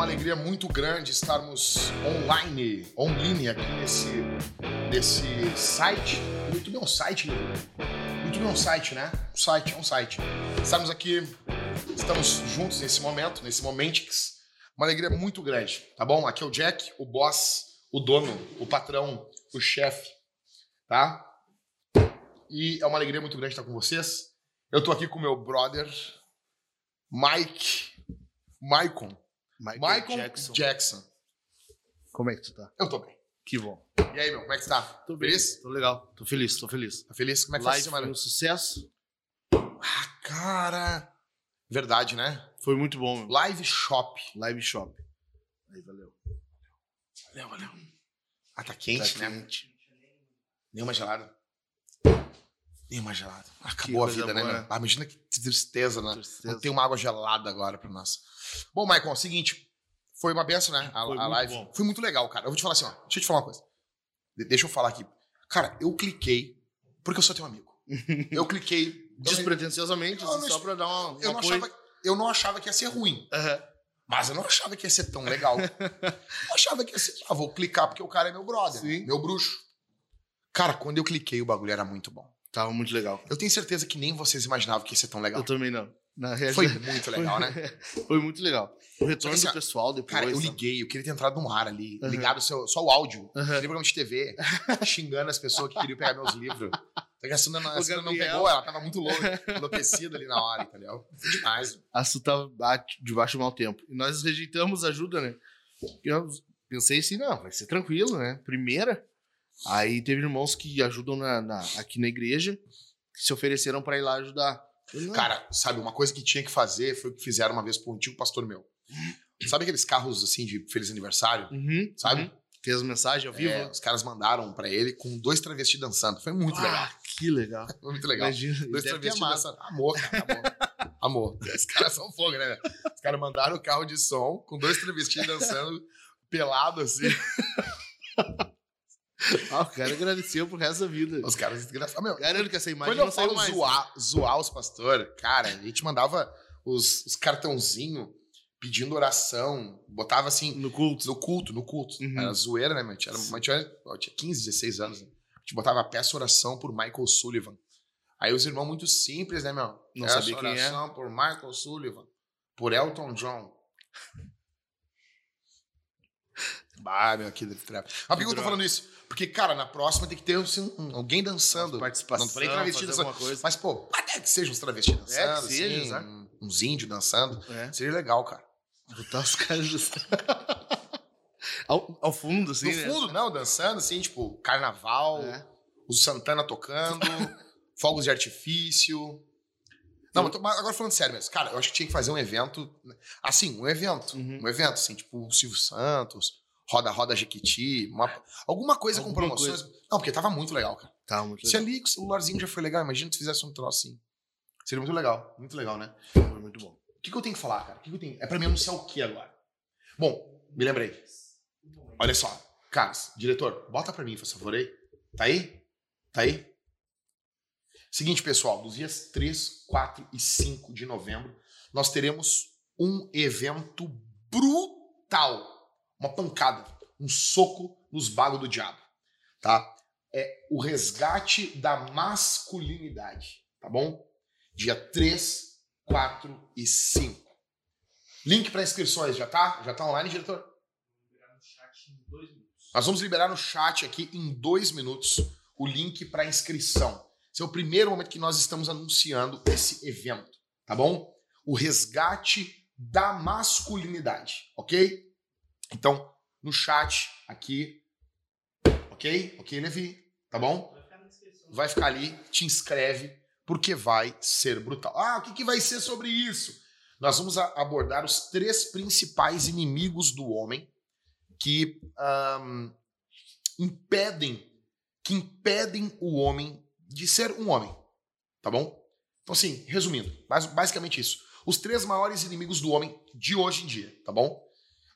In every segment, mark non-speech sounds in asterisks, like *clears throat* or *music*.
uma alegria muito grande estarmos online, online aqui nesse, nesse site. O YouTube é um site, Guilherme? O YouTube é um site, né? Um site, é um site. Estamos aqui, estamos juntos nesse momento, nesse momentix. Uma alegria muito grande, tá bom? Aqui é o Jack, o boss, o dono, o patrão, o chefe, tá? E é uma alegria muito grande estar com vocês. Eu tô aqui com meu brother, Mike. Maicon. Michael, Michael Jackson. Jackson. Como é que tu tá? Eu tô bem. Que bom. E aí, meu, como é que tá? Tô bem. Feliz? Tô legal. Tô feliz, tô feliz. Tá feliz? Como é que foi a Live semana? foi um sucesso. Ah, cara. Verdade, né? Foi muito bom, meu. Live Shop. Live Shop. Aí, valeu. Valeu, valeu. Ah, tá quente, Tá né? quente. Nenhuma gelada. Nenhuma gelada. Que Acabou a coisa vida, né, meu? Ah, imagina que tristeza, né? Tristeza. Não tem uma água gelada agora pra nós. Bom, Michael, é o seguinte. Foi uma benção, né? A, Foi a live. bom. Foi muito legal, cara. Eu vou te falar assim, ó. Deixa eu te falar uma coisa. De- deixa eu falar aqui. Cara, eu cliquei porque eu sou teu amigo. *laughs* Eu cliquei. Despretensiosamente, Eu assim, não- só pra dar uma, um eu, não achava, eu não achava que ia ser ruim. Aham. Mas eu não achava que ia ser tão legal. *laughs* eu achava que ia ser. Ah, vou clicar porque o cara é meu brother, Sim. meu bruxo. Cara, quando eu cliquei, o bagulho era muito bom. Tava muito legal. Eu tenho certeza que nem vocês imaginavam que ia ser tão legal. Eu também não. Na realidade, *laughs* Foi muito legal, né? *laughs* Foi muito legal. O retorno que, do assim, pessoal depois. Cara, eu sabe? liguei, eu queria ter entrado no ar ali, Aham. ligado só, só o áudio, aquele programa de TV, xingando as pessoas que queriam pegar meus livros. A Sandra, não- a Sandra não pegou, ela tava muito louca, enlouquecida ali na hora, entendeu? Foi demais. A Su tava debaixo do mau tempo. E nós rejeitamos ajuda, né? Eu pensei assim, não, vai ser tranquilo, né? Primeira. Aí teve irmãos que ajudam na, na- aqui na igreja, que se ofereceram pra ir lá ajudar. Não. Cara, sabe, uma coisa que tinha que fazer foi o que fizeram uma vez pro antigo pastor meu. Sabe aqueles carros assim de feliz aniversário? Uhum, Sabe? uhum. Fez mensagem ao vivo? É, os caras mandaram pra ele com dois travestis dançando. Foi muito legal. Ah, que legal. *laughs* Foi muito legal. Imagina, Dois travestis dançando. Amor, cara, amor. *laughs* amor. Os caras são fogo, né? velho? Os caras mandaram o carro de som com dois travestis dançando *laughs* pelado assim. *laughs* Ah, o cara agradeceu pro resto da vida. Os caras desgraçados. Meu, Garanto que essa imagem quando eu falo mais. zoar, zoar os pastores, cara, a gente mandava os, os cartãozinhos pedindo oração, botava assim No culto. no culto, no culto. Uhum. Era zoeira, né, meu? Tinha, tinha, tinha 15, 16 anos. Né? A gente botava peça oração por Michael Sullivan. Aí os irmãos muito simples, né, meu? Não Peça sabia quem é. oração por Michael Sullivan, por Elton John. Bah, meu, que trap. Mas por que eu tô falando isso? Porque, cara, na próxima tem que ter assim, um- alguém dançando. participação, Não falei travesti dançando. coisa. Mas, pô, até que sejam uns travestis dançando, que seja, assim, um- uns índios dançando. É. Seria legal, cara. Botar os caras *laughs* ao, ao fundo, assim, no né? fundo, não, dançando, assim, tipo, carnaval, É. o Santana tocando, *laughs* fogos de artifício. Não, mas agora falando sério mesmo, cara, eu acho que tinha que fazer um evento, assim, um evento, Uhum. um evento, assim, tipo o Silvio Santos, Roda Roda Jequiti, uma- alguma coisa com Alguma promoções. Não, porque tava muito legal, cara. Tá, muito Se legal. ali com o celularzinho já foi legal, imagina se fizesse um troço assim. Seria muito legal, muito legal, né? Foi muito bom. O que, que eu tenho que falar, cara? O que, que eu tenho? É pra mim anunciar o que agora? Bom, me lembrei. Olha só. Carlos, diretor, bota pra mim, por favor, aí. Tá aí? Tá aí? Seguinte, pessoal, dos dias 3, 4 e 5 de novembro, nós teremos um evento brutal. Uma pancada, um soco nos bagos do diabo, tá? É o resgate da masculinidade, tá bom? Dia 3, 4 e 5. Link para inscrições já tá? Já tá online, diretor? Nós vamos liberar no chat aqui em dois minutos o link para inscrição. Esse é o primeiro momento que nós estamos anunciando esse evento, tá bom? O resgate da masculinidade, ok? Então, no chat aqui, ok? Ok, Levi? Tá bom? Vai ficar ali, te inscreve, porque vai ser brutal. Ah, o que, que vai ser sobre isso? Nós vamos abordar os três principais inimigos do homem que ahn, impedem que impedem o homem de ser um homem, tá bom? Então assim, resumindo, bas- basicamente isso. Os três maiores inimigos do homem de hoje em dia, tá bom?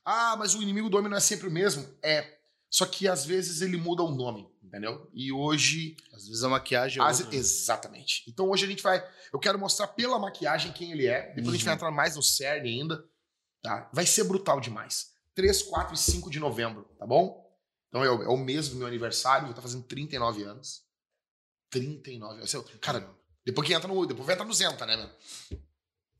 Ah, mas o inimigo do homem não é sempre o mesmo? É. Só que às vezes ele muda o nome, entendeu? E hoje Às vezes a maquiagem é as- outra. exatamente. Então hoje a gente vai. Eu quero mostrar pela maquiagem quem ele é. Depois a gente Uhum. vai entrar mais no cerne ainda. tá? Vai ser brutal demais. 3, 4 e 5 de novembro, tá bom? Então é o, é o mês do meu aniversário, vou estar fazendo 39 anos. 39 anos. Cara, depois que entra no. Depois vai entrar no Zenta, né, meu?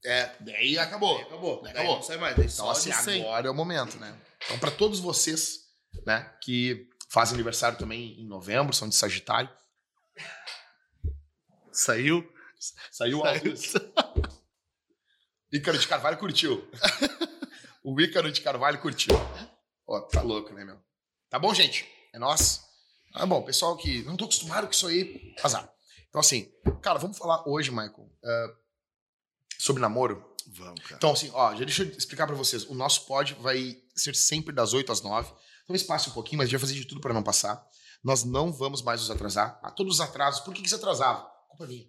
É, daí acabou. Daí acabou. Daí Daí acabou. não sai mais. Daí Então, assim, de 100. agora é o momento, né? Então, pra todos vocês, né, que fazem aniversário também em novembro, são de Sagitário. Saiu. Saiu o Saiu. alto. Ícaro de Carvalho curtiu. o Ícaro de Carvalho curtiu. Ó, tá louco, né, meu? Tá bom, gente? É nós. Ah, bom, pessoal que não tô acostumado com isso aí, azar. Então, assim, cara, vamos falar hoje, Michael, eh, sobre namoro. Vamos, cara. Então, assim, ó, já deixa eu explicar pra vocês. O nosso pod vai ser sempre das 8 às 9. Talvez passe um pouquinho, mas a gente vai fazer de tudo pra não passar. Nós não vamos mais nos atrasar. A todos os atrasos, por que, que você atrasava? Culpa minha.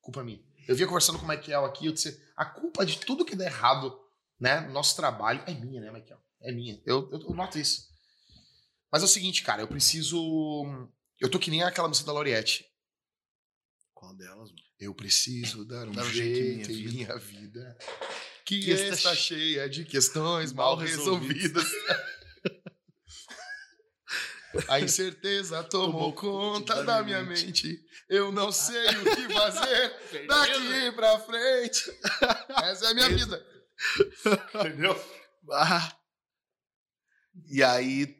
Culpa minha. Eu vinha conversando com o Michael aqui, eu disse, a culpa de tudo que dá errado, né, no nosso trabalho, é minha, né, Michael? É minha. Eu, eu, eu noto isso. Mas é o seguinte, cara, eu preciso... Eu tô que nem aquela música da Lauriette. Qual delas, mano? Eu preciso dar um Dar um jeito, jeito em minha minha vida. Que, Que está, cheia de questões mal mal resolvidas. *laughs* A incerteza tomou Tomou conta da minha minha mente. Eu não sei o que fazer *laughs* daqui pra frente. Essa é a minha vida. *laughs* Entendeu? Ah. E aí.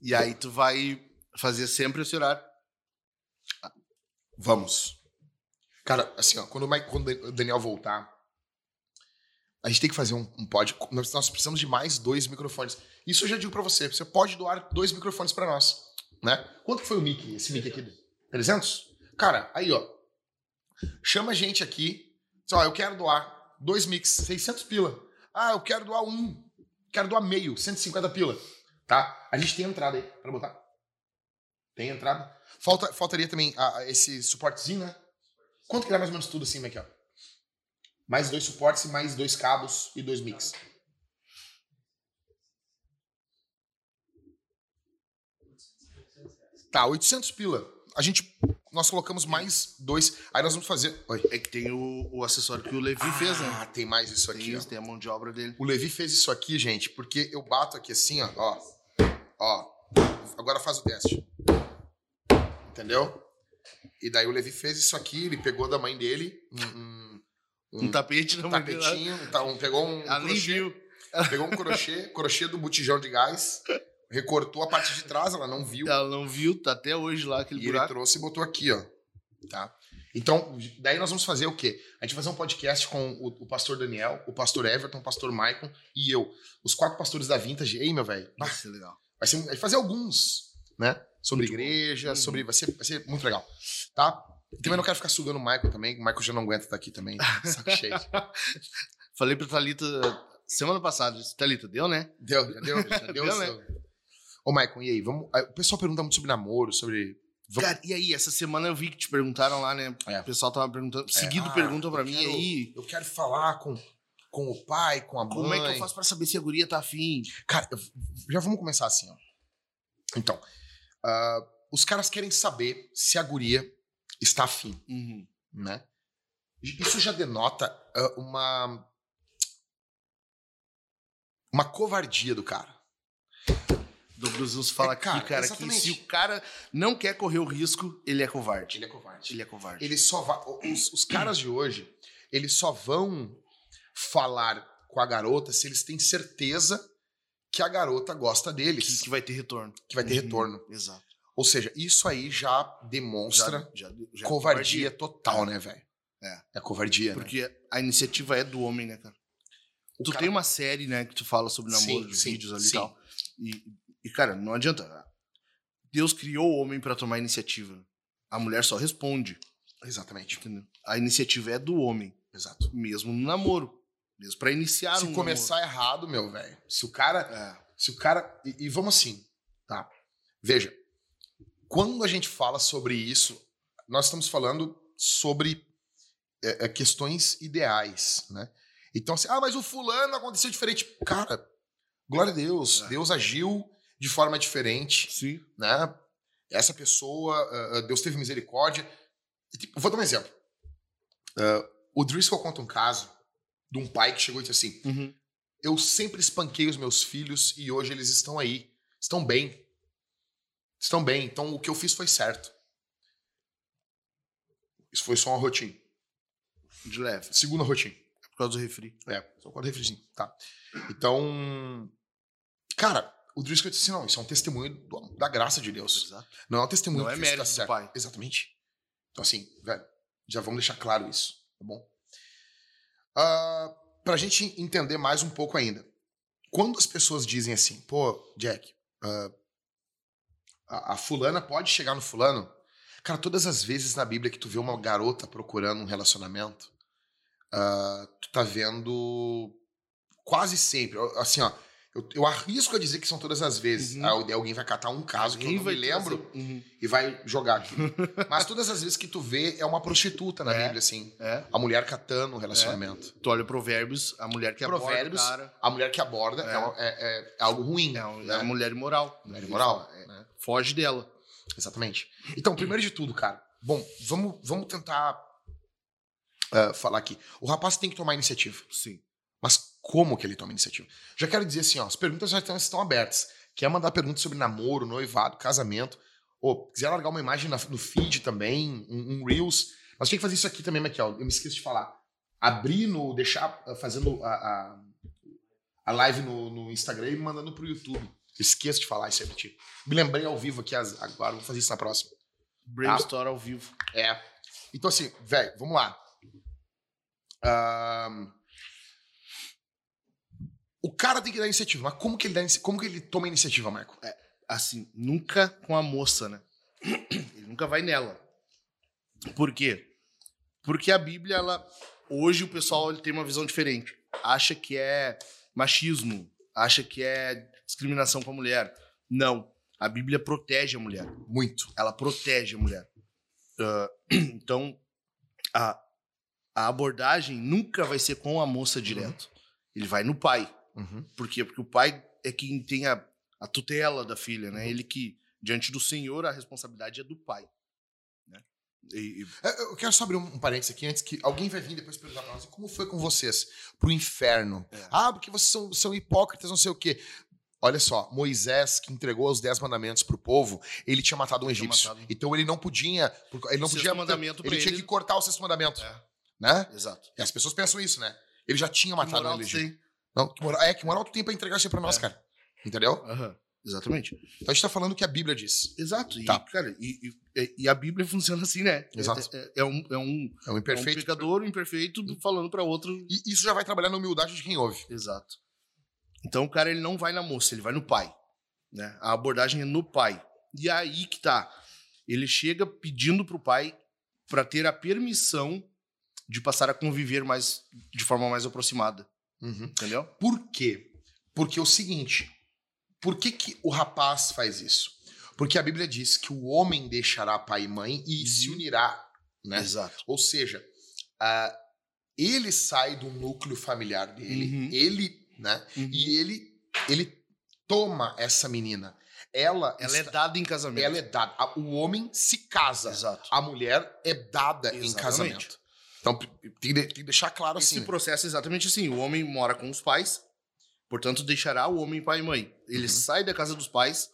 E aí tu vai fazer sempre esse horário. Vamos. Cara, assim, ó, quando o, Mike- quando o Daniel voltar, a gente tem que fazer um, um pod. Nós, nós precisamos de mais dois microfones. Isso eu já digo pra você. Você pode doar dois microfones pra nós, né? Quanto foi o mic, esse mic aqui? 300? Cara, aí, ó. Chama a gente aqui. Diz, ó, eu quero doar dois mics, 600 pila. Ah, eu quero doar um. Quero doar meio, 150 pila. Tá? A gente tem entrada aí pra botar. Tem entrada. Falta, faltaria também a- a esse suportezinho, né? Quanto que dá mais ou menos tudo assim, Michael? Mais dois suportes e mais dois cabos e dois mix. Tá, 800 pila. A gente, nós colocamos mais dois. Aí nós vamos fazer. Oi. É que tem o, o acessório que o Levi fez, né? Ah, tem mais isso Tem aqui. ó. isso, tem a mão de obra dele. O Levi fez isso aqui, gente, porque eu bato aqui assim, ó. Ó. ó. Agora faz o teste. Entendeu? E daí o Levi fez isso aqui, ele pegou da mãe dele um, um, Um tapete um tapetinho, um pegou um, Ela crochê, viu. pegou um crochê, *laughs* crochê do botijão de gás, recortou a parte de trás, ela não viu. Ela não viu, tá até hoje lá aquele E ele buraco. trouxe e botou aqui, ó. Tá? Então, daí nós vamos fazer o quê? A gente vai fazer um podcast com o, o pastor Daniel, o pastor Everton, o pastor Maicon e eu. Os quatro pastores da Vintage. Ei, meu velho. Vai ser legal. Vai ser vai fazer alguns, né? Sobre Muito bom. igreja, Uhum. sobre. Vai ser, vai ser muito legal. Tá? E também não quero ficar sugando o Michael também. O Michael já não aguenta estar aqui também. Saco cheio. *laughs* Falei pra Thalita semana passada. Thalita, deu, né? Deu, já deu, já *laughs* deu. Deu, né? Ô, Michael, e aí? Vamos... O pessoal pergunta muito sobre namoro, sobre. Vamos- Cara, e aí, essa semana eu vi que te perguntaram lá, né? É. O pessoal tava perguntando. Seguido ah, perguntam pra mim quero- aí. Eu quero falar com, com o pai, com a mãe. Como é que eu faço pra saber se a guria tá afim? Cara, eu- já vamos começar assim, ó. Então, ah, os caras querem saber se a guria está afim, Uhum. né? Isso já denota ah, uma uma covardia do cara. Luz fala É, cara, aqui, cara, que exatamente. se o cara não quer correr o risco, ele é covarde. Ele é covarde. Ele é covarde. Ele só vai, os, os caras de hoje, eles só vão falar com a garota se eles têm certeza que a garota gosta Que, deles, que vai ter retorno. que vai ter Uhum, retorno. Exato. Ou seja, isso aí já demonstra Já, já, já é covardia total, né, velho? É. É covardia, né? Porque a iniciativa é do homem, né, cara? O tu cara- tem uma série, né, que tu fala sobre namoro, Sim, sim, vídeos ali sim. e tal. E, e, cara, não adianta. Deus criou o homem pra tomar iniciativa. A mulher só responde, Exatamente. entendeu? A iniciativa é do homem, Exato. mesmo no namoro. Mesmo pra iniciar Se um começar errado, meu velho. Se o cara. É. Se o cara. E, e vamos assim, tá? Veja. Quando a gente fala sobre isso, nós estamos falando sobre é, é, questões ideais, né? Então, assim, ah, mas o fulano aconteceu diferente. Cara, glória a Deus. É. Deus agiu de forma diferente. Sim. né? Essa pessoa, ah, Deus teve misericórdia. E, tipo, vou dar um exemplo. Ah, o Driscoll conta um caso de um pai que chegou e disse assim: Uhum. eu sempre espanquei os meus filhos e hoje eles estão aí. Estão bem. Estão bem. Então o que eu fiz foi certo. Isso foi só uma rotina. De leve. Segunda rotina. Por causa do refri. É, só quando refrizinho, tá. Então, cara, o Driscoll disse assim, não, isso é um testemunho do- da graça de Deus. Exato. Não é um testemunho Não é isso tá mérito do pai. Exatamente. Então, assim, velho, já vamos deixar claro isso, tá bom? Ah, pra gente entender mais um pouco ainda. Quando as pessoas dizem assim, pô, Jack, ah, a, a fulana pode chegar no fulano. Cara, todas as vezes na Bíblia que tu vê uma garota procurando um relacionamento, ah, tu tá vendo quase sempre, assim, ó, eu, eu arrisco a dizer que são todas as vezes. Uhum. Alguém vai catar um caso que eu não vai me lembro Uhum. e vai jogar aqui. *laughs* Mas todas as vezes que tu vê, é uma prostituta na É. Bíblia, assim. É. A mulher catando o relacionamento. Tu olha Provérbios, a mulher que aborda Provérbios, o cara. A mulher que aborda é, É. é- é- é algo ruim. É, né? é uma mulher imoral. Mulher imoral, É, né? Foge dela. Exatamente. Então, primeiro de tudo, cara. Bom, vamos, vamos tentar ah, falar aqui. O rapaz tem que tomar iniciativa. Sim. Mas como que ele toma iniciativa? Já quero dizer assim, ó, as perguntas já estão, estão abertas. Quer mandar perguntas sobre namoro, noivado, casamento, ou quiser largar uma imagem na- no feed também, um, um Reels. Nós temos que fazer isso aqui também, Michael. Eu me esqueço de falar. Abrir no. deixar ah, fazendo a, a, a live no, no Instagram e mandando pro YouTube. Eu esqueço de falar isso aí pra ti. Me lembrei ao vivo aqui agora, vou fazer isso na próxima. Brainstorm ao vivo. É. Então, assim, velho, vamos lá. Ahn, O cara tem que dar iniciativa, mas como que ele, dá, como que ele toma a iniciativa, Marco? Assim, nunca com a moça, né? *clears throat* Ele nunca vai nela. Por quê? Porque a Bíblia, ela. Hoje o pessoal ele tem uma visão diferente. Acha que é machismo, acha que é discriminação com a mulher. Não. A Bíblia protege a mulher. Muito. ela protege a mulher. Ah, *clears throat* então, a, a abordagem nunca vai ser com a moça direto. Ele vai no pai. Uhum. Por quê? Porque o pai é quem tem a, a tutela da filha, né? Ele que, diante do Senhor, a responsabilidade é do pai. Né? E- e- É, Eu quero só abrir um, um parênteses aqui antes que alguém vai vir depois perguntar pra nós como foi com vocês pro inferno. É. Ah, porque vocês são, são hipócritas, não sei o quê. Olha só, Moisés, que entregou os dez mandamentos pro povo, ele tinha matado um egípcio. matado. Então ele não podia. Ele não podia. mandamento ele pra tinha ele- que cortar o sexto mandamento. É, Né? exato. E as pessoas pensam isso, né? Ele já tinha matado um egípcio. Não, que moral, é, que moral tu tem pra entregar isso aí pra nós, É. cara? Entendeu? Aham, Exatamente. Então a gente tá falando o que a Bíblia diz. Exato. E, Tá. cara, e, e- e a Bíblia *laughs* funciona assim, né? Exato. É, é- é um, é, um, É um é imperfeito. um pecador imperfeito falando para outro E isso já vai trabalhar na humildade de quem ouve. Exato. Então o cara ele não vai na moça, ele vai no pai. Né? A abordagem é no pai. E aí que tá. Ele chega pedindo pro pai para ter a permissão de passar a conviver mais de forma mais aproximada, entendeu? Por quê? Porque é o seguinte: por que, que o rapaz faz isso? Porque a Bíblia diz que o homem deixará pai e mãe e Uhum. se unirá. Né? Exato. Ou seja, ah, ele sai do núcleo familiar dele, Uhum. ele, né? E ele, ele toma essa menina. Ela, Ela é está- dada em casamento. ela é dada. O homem se casa. Exato. A mulher é dada em Exatamente. casamento. Então tem que, de- tem que deixar claro Esse assim. processo é exatamente assim. O homem mora com os pais, portanto, deixará o homem pai e mãe. Ele Uhum. sai da casa dos pais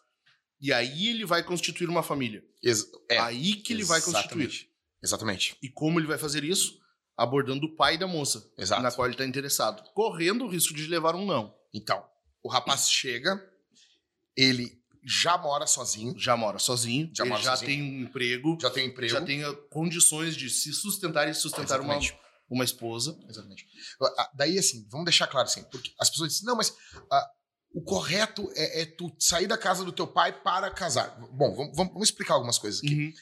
e aí ele vai constituir uma família. Ex- é, aí que ele vai constituir. exatamente. Exatamente. E como ele vai fazer isso? Abordando o pai da moça, Exato. na qual ele está interessado, correndo o risco de levar um não. Então, o rapaz chega, ele já mora sozinho, Já mora sozinho, Já mora já sozinho. tem um emprego, já tem emprego. já tem ah, condições de se sustentar e sustentar uma, Exatamente. uma esposa. Exatamente. Ah, Daí, assim, vamos deixar claro assim, porque as pessoas dizem, não, mas ah, o correto é, é tu sair da casa do teu pai para casar. Bom, vamos, vamos- vamos explicar algumas coisas aqui. Uhum.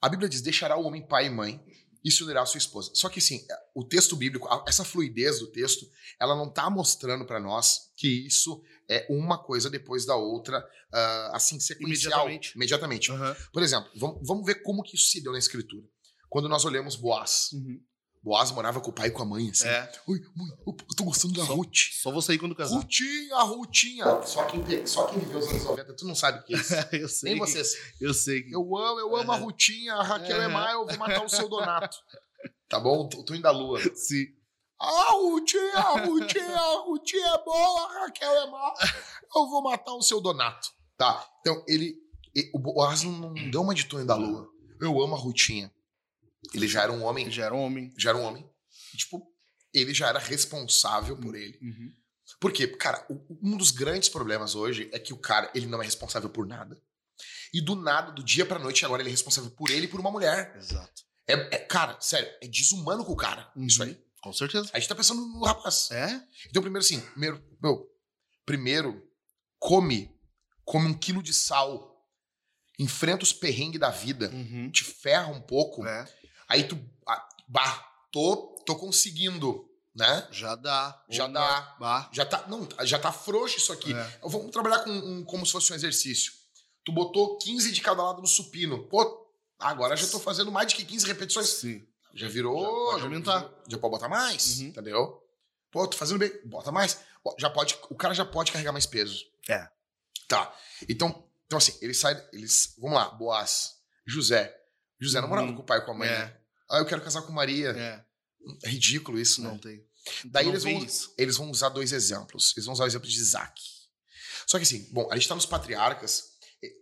A Bíblia diz: deixará o homem pai e mãe e se unirá à sua esposa. Só que assim, o texto bíblico, essa fluidez do texto, ela não está mostrando para nós que isso é uma coisa depois da outra, ah, assim, sequencial. Imediatamente. Imediatamente. Aham. Por exemplo, vamos, vamos ver como que isso se deu na escritura. Quando nós olhamos Boaz. Uhum. Boaz morava com o pai e com a mãe, assim. É. Oi, mãe, eu tô gostando da Só- Ruth. Só vou sair quando casar. Rutinha, Rutinha. Só quem, só quem viveu os anos 90, tu não sabe o que é isso. *laughs* eu sei. Nem vocês. Eu sei. que- Eu amo, eu amo a Aham. Rutinha, a Raquel é má, eu vou matar o seu Donato. Tá bom? Tô, tô indo à lua. *laughs* Sim. Ah, Rutinha, a Rutinha, a Rutinha é boa, a Raquel é má. Eu vou matar o seu Donato. Tá, então ele. e- O Boaz não deu uma de Tonho da Lua. Eu amo a Rutinha. Ele já era um homem. Já era um homem. Já era um homem. E, tipo, ele já era responsável por ele. Uhum. Por quê? Cara, um dos grandes problemas hoje é que o cara, ele não é responsável por nada. E do nada, do dia pra noite, agora ele é responsável por ele e por uma mulher. Exato. É, é- cara, sério, é desumano com o cara. Isso aí. Com certeza. A gente tá pensando no rapaz. É? Então, primeiro assim, primeiro, meu, primeiro, come, come um quilo de sal, enfrenta os perrengues da vida, Uhum. te ferra um pouco, É. aí tu, ah, bah, tô, tô conseguindo, né? Já dá. Já dá. Bah. Já tá, não, já tá frouxo isso aqui. É. Vamos trabalhar com um, como se fosse um exercício. Tu botou 15 de cada lado no supino. Pô, agora já tô fazendo mais de que 15 repetições. Sim. Já virou. Já pode já aumentar. virou- Já pode botar mais, Uhum. entendeu? Pô, tô fazendo bem. Bota mais. Já pode, o cara já pode carregar mais peso. É. Tá. Então, então assim, ele sai. Eles, vamos lá, Boaz, José. José não morava Uhum. com o pai e com a mãe. É. né? Ah, eu quero casar com Maria. É. É ridículo isso, né? Não tem. Daí Não eles vão, isso. eles vão usar dois exemplos. Eles vão usar o exemplo de Isaac. Só que assim, bom, a gente tá nos patriarcas.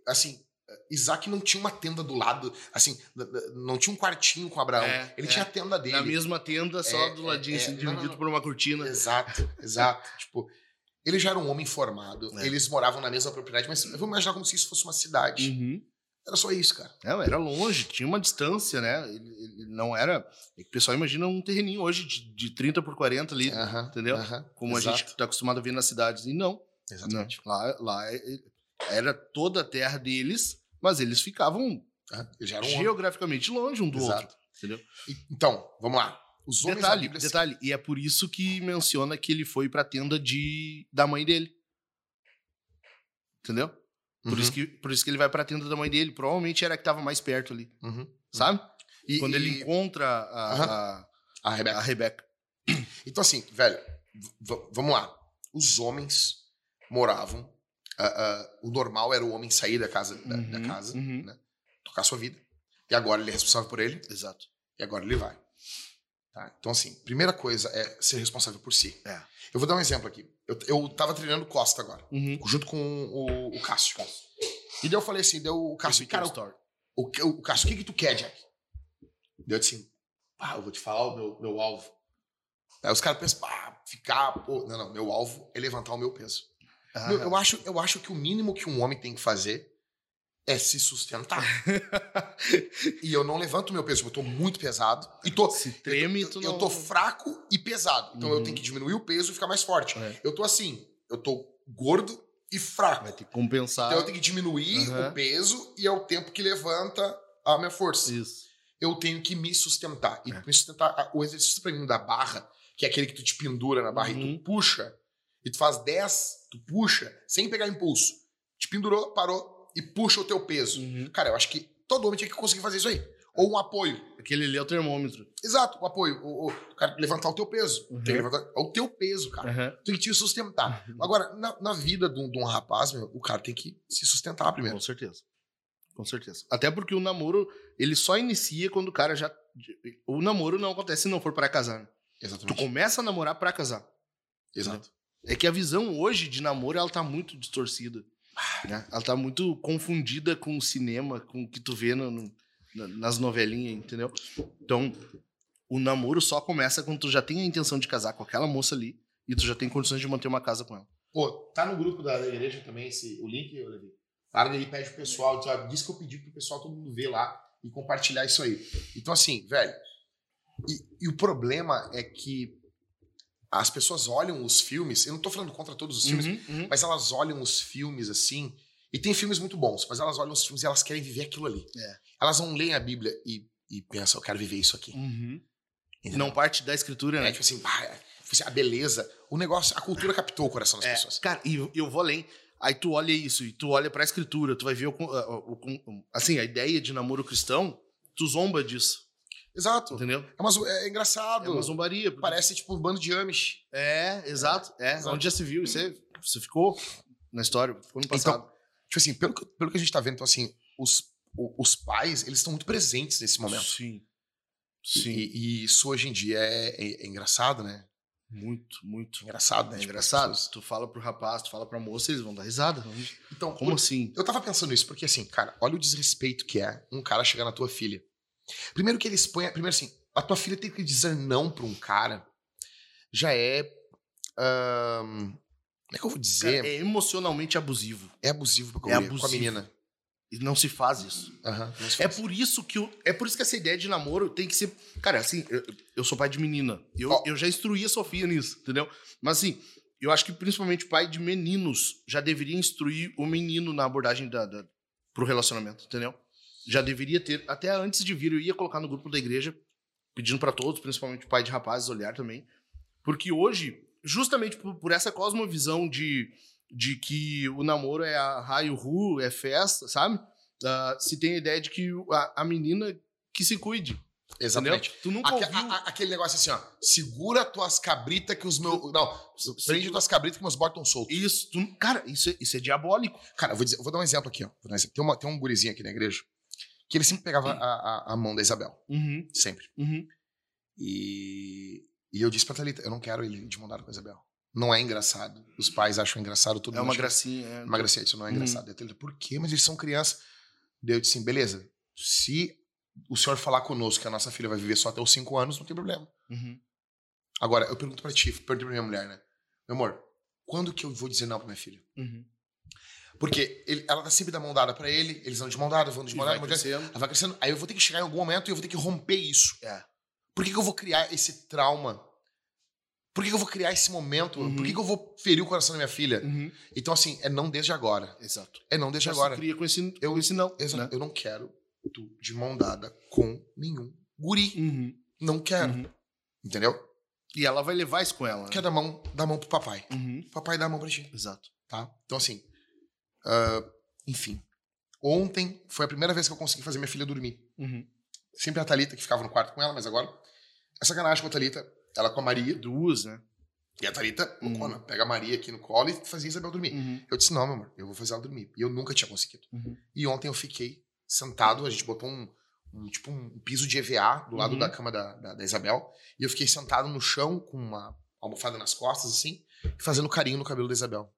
Assim, Isaac não tinha uma tenda do lado, assim, não tinha um quartinho com Abraão. É, ele é. tinha a tenda dele. Na mesma tenda, só É, do é, ladinho, é. assim, Não, dividido não, não. por uma cortina. Exato, exato. *laughs* tipo, ele já era um homem formado. Eles moravam na mesma propriedade, mas vamos imaginar como se isso fosse uma cidade. Uhum. Era só isso, cara. Não, era longe, tinha uma distância, né? Ele, ele não era. é que O pessoal imagina um terreninho hoje de, de 30 por 40 ali, Aham, entendeu? aham, como a exato, gente tá acostumado a ver nas cidades. E não. Exatamente. não. Lá, lá é- era toda a terra deles, mas eles ficavam Aham, Ele já era homem. geograficamente longe um do Exato. outro. Entendeu? E- Então, vamos lá. Os homens Detalhe, detalhe. E é por isso que menciona que ele foi pra tenda de, da mãe dele. Entendeu? Por, Uhum, isso que, por isso que ele vai pra tenda da mãe dele. Provavelmente era a que tava mais perto ali. uhum. Sabe? E, Quando ele e- encontra a, Aham. a, a Rebeca. a Rebeca. *clears throat* Então, assim, velho, vamos lá. Os homens moravam. ah, ah, o normal era o homem sair da casa, da, da Uhum, casa uhum. né? tocar sua vida. E agora ele é responsável por ele, Exato. e agora ele vai. Tá? Então, assim, primeira coisa é ser responsável por si. É. Eu vou dar um exemplo aqui. Eu, eu tava treinando Costa agora, Uhum. junto com o, o Cássio. E daí eu falei assim, deu o Cássio, cara, o, o, o Cássio, o que que tu quer, Jack? Deu assim, ah, eu vou te falar o meu, meu alvo. Aí os caras pensam, ah, ficar, pô, não, não, meu alvo é levantar o meu peso. Ah, eu, acho, eu acho que o mínimo que um homem tem que fazer é se sustentar. e eu não levanto o meu peso, tipo, eu tô muito pesado. E tô, Se treme, eu, tu eu não... tô fraco e pesado. Então eu Uhum. tenho que diminuir o peso e ficar mais forte. É. Eu tô assim, eu tô gordo e fraco. Vai ter que compensar. Então eu tenho que diminuir Aham. o peso e é o tempo que levanta a minha força. Isso. Eu tenho que me sustentar. E É. me sustentar, o exercício pra mim da barra, que é aquele que tu te pendura na barra e Uhum. tu puxa, e tu faz 10, tu puxa, sem pegar impulso. Te pendurou, parou e puxa o teu peso. Uhum. Cara, eu acho que todo homem tinha que conseguir fazer isso aí. Ou um apoio. Aquele ali é o termômetro. Exato, o apoio. O, o, o cara levantar o teu peso. Uhum. Tem que levantar, é o teu peso, cara. Tu tem que te sustentar. Agora, na, na vida de um, de um rapaz, meu, o cara tem que se sustentar primeiro. Com certeza. Com certeza. Até porque o namoro, ele só inicia quando o cara já. O namoro não acontece se não for pra casar. né? Tu Exatamente. começa a namorar pra casar. Exato. É que a visão hoje de namoro, ela tá muito distorcida. Né? Ela tá muito confundida com o cinema, com o que tu vê no- no- na- nas novelinhas, entendeu? Então, o namoro só começa quando tu já tem a intenção de casar com aquela moça ali e tu já tem condições de manter uma casa com ela. Pô, tá no grupo da, igreja também esse, o link, eu levei. Para ele pede pro pessoal, diz que eu pedi pro pessoal todo mundo ver lá e compartilhar isso aí. Então, assim, velho, e, e o problema é que as pessoas olham os filmes, eu não tô falando contra todos os filmes, uhum. mas elas olham os filmes assim, e tem filmes muito bons, mas elas olham os filmes e elas querem viver aquilo ali. É. Elas não leem a Bíblia e, e pensam, eu quero viver isso aqui. Uhum. Não parte da escritura, É né? tipo assim, ah, é, tipo assim, a beleza, o negócio, a cultura captou o coração das É, pessoas. Cara, e eu, eu vou além. Aí tu olha isso, e tu olha pra escritura, tu vai ver o, o- o- assim, a ideia de namoro cristão, tu zomba disso, Exato. entendeu? É, uma, zo- é engraçado. É uma zombaria. porque- Parece tipo um bando de Amish. É, exato. É, Exato. onde já se viu. Isso, é- isso ficou na história, ficou no passado. Tipo assim, pelo que, pelo que a gente tá vendo, então, assim, os, os pais, eles estão muito presentes nesse momento. Sim. Sim. E, e isso hoje em dia é, é- é engraçado, né? Muito, muito. Engraçado, né? É Tipo, engraçado. pessoas- Tu fala pro rapaz, tu fala pra moça, eles vão dar risada. Então, Como assim? Eu tava pensando isso, porque assim, cara, olha o desrespeito que é um cara chegar na tua filha. Primeiro que ele expõe. Primeiro assim, a tua filha tem que dizer não pra um cara já é. como é que eu vou dizer? Cara, é emocionalmente abusivo. é abusivo pra é guria, com a abusivo. menina. E não se faz isso. Não se É faz. por isso que é por isso que essa ideia de namoro tem que ser. Cara, assim, eu, eu sou pai de menina. Eu, Ó. eu já instruí a Sofia nisso, entendeu? Mas assim, eu acho que principalmente pai de meninos já deveria instruir o menino na abordagem da, da, pro relacionamento, entendeu? Já deveria ter, até antes de vir, eu ia colocar no grupo da igreja, pedindo pra todos, principalmente pai de rapazes, olhar também. Porque hoje, justamente por, por essa cosmovisão de, de que o namoro é a raio ru, é festa, sabe? Ah, se tem a ideia de que o- a, a menina que se cuide. Exatamente. Entendeu? Tu nunca Aque- ouviu. a- a- aquele negócio assim, ó. Segura tuas cabritas que os meus. Não, prende tuas cabritas que meus boys estão soltos. Isso, tu- cara, isso é, isso é diabólico. Cara, eu vou, dizer, eu vou dar um exemplo aqui, ó. Tem, uma- tem um gurizinho aqui na igreja que ele sempre pegava a, a- a mão da Isabel. Uhum, Sempre. uhum. E, e eu disse pra Thalita, eu não quero ele de mão dada com a Isabel. Não é engraçado. Os pais acham engraçado, todo É mundo uma gracinha. É, uma gracinha, isso não é Uhum. engraçado. Daí a Thalita, por quê? Mas eles são crianças. Daí eu disse assim, beleza, se o senhor falar conosco que a nossa filha vai viver só até os 5 anos, não tem problema. Uhum. Agora, eu pergunto pra ti, pergunto pra minha mulher, né? Meu amor, quando que eu vou dizer não pra minha filha? Uhum. Porque ele- ela tá sempre da mão dada pra ele, eles vão de mão dada, vão de mão vai dada, dada. crescendo. Ela vai crescendo. Aí eu vou ter que chegar em algum momento e eu vou ter que romper isso. É. Por que, que eu vou criar esse trauma? Por que, que eu vou criar esse momento? Uhum. Por que, que eu vou ferir o coração da minha filha? Uhum. Então, assim, é não desde agora. Exato. É não desde Já se agora. cria com esse, Eu- com esse não. Exato. né? Eu não quero tu de mão dada com nenhum guri. Uhum. Não quero. Uhum. Entendeu? E ela vai levar isso com ela. Né? Quer dar mão, dar mão pro papai. Uhum. Papai dá a mão pra ti. Exato. Tá? Então, assim. Ah, enfim. Ontem foi a primeira vez que eu consegui fazer minha filha dormir. Uhum. Sempre a Thalita que ficava no quarto com ela, mas agora. É sacanagem com a Thalita. Ela com a Maria. Duas, né? E a Thalita, Uhum. loucona, pega a Maria aqui no colo e fazia a Isabel dormir. Uhum. Eu disse, não, meu amor, eu vou fazer ela dormir. E eu nunca tinha conseguido. Uhum. E ontem eu fiquei sentado, a gente botou um, um, tipo um piso de EVA do lado Uhum. da cama da, da, da Isabel. E eu fiquei sentado no chão com uma almofada nas costas, assim, fazendo carinho no cabelo da Isabel.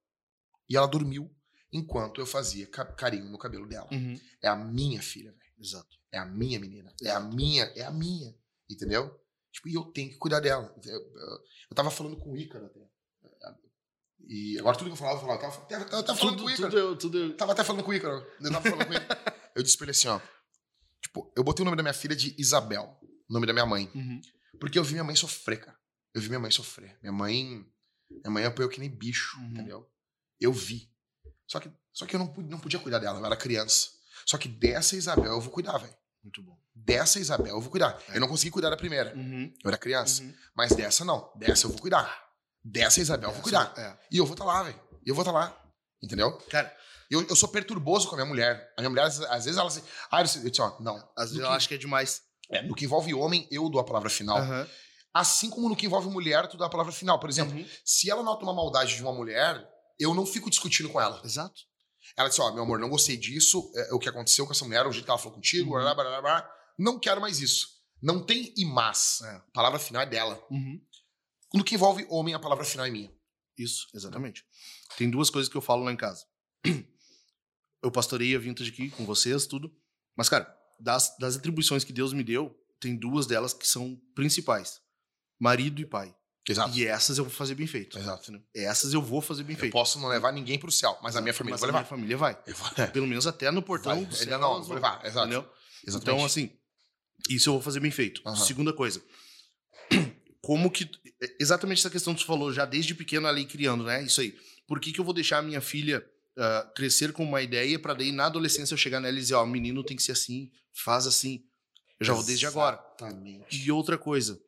E ela dormiu enquanto eu fazia ca- carinho no cabelo dela. Uhum. É a minha filha, velho. Exato. É a minha menina. É a minha, é a minha. Entendeu? Tipo, e eu tenho que cuidar dela. Eu, eu- tava falando com o Ícaro até. E agora tudo que eu falava, eu falava. Eu tava, eu tava falando com o Tudo, Ícaro. tudo, eu- tudo eu- Tava até falando com o Ícaro. Eu tava falando com ele. *laughs* Eu disse pra ele assim, ó. Tipo, eu botei o nome da minha filha de Isabel. O nome da minha mãe. Uhum. Porque eu vi minha mãe sofrer, cara. Eu vi minha mãe sofrer. Minha mãe. Minha mãe apoiou que nem bicho, Uhum. entendeu? Eu vi. Só que, só que eu não, não podia cuidar dela, eu era criança. Só que dessa Isabel eu vou cuidar, velho. Muito bom. Dessa Isabel eu vou cuidar. É. Eu não consegui cuidar da primeira. Uhum. Eu era criança. Uhum. Mas dessa não. Dessa eu vou cuidar. Dessa Isabel eu vou cuidar. É. E eu vou estar lá, velho. E eu vou estar lá. Entendeu? Cara, Eu, eu sou perturboso com a minha mulher. A minha mulher, às, às vezes, ela assim. Ah, eu disse, ó, não. às vezes eu acho que é demais. é, no que envolve homem, eu dou a palavra final. Aham. Assim como no que envolve mulher, tu dá a palavra final. Por exemplo, Uhum. se ela nota uma maldade de uma mulher, eu não fico discutindo com ela. Exato. Ela disse, ó, meu amor, não gostei disso, é, o que aconteceu com essa mulher, o jeito que ela falou contigo, Uhum. blá, blá, blá, blá, não quero mais isso. Não tem e mas. É. A palavra final é dela. Uhum. No que envolve homem, a palavra final é minha. Isso, exatamente. Tem duas coisas que eu falo lá em casa. *clears throat* Eu pastorei a Vintage aqui com vocês, tudo. Mas, cara, das, das atribuições que Deus me deu, tem duas delas que são principais: marido e pai. Exato. E essas eu vou fazer bem feito. Exato. entendeu? Essas eu vou fazer bem Eu feito. posso não levar ninguém pro céu, mas a minha família Mas vai a levar. minha família vai. Vou- Pelo menos até no portão Vai. do Ainda céu. não, elas vou levar. Exato. Entendeu? Exatamente. Então, assim, isso eu vou fazer bem feito. Aham. Segunda coisa. *clears throat* Como que. Exatamente essa questão que você falou, já desde pequeno ali criando, né? Isso aí. Por que, que eu vou deixar a minha filha ah, crescer com uma ideia pra daí na adolescência eu chegar nela e dizer, ó, o menino tem que ser assim, faz assim. Eu já vou desde agora. Exatamente. E outra coisa,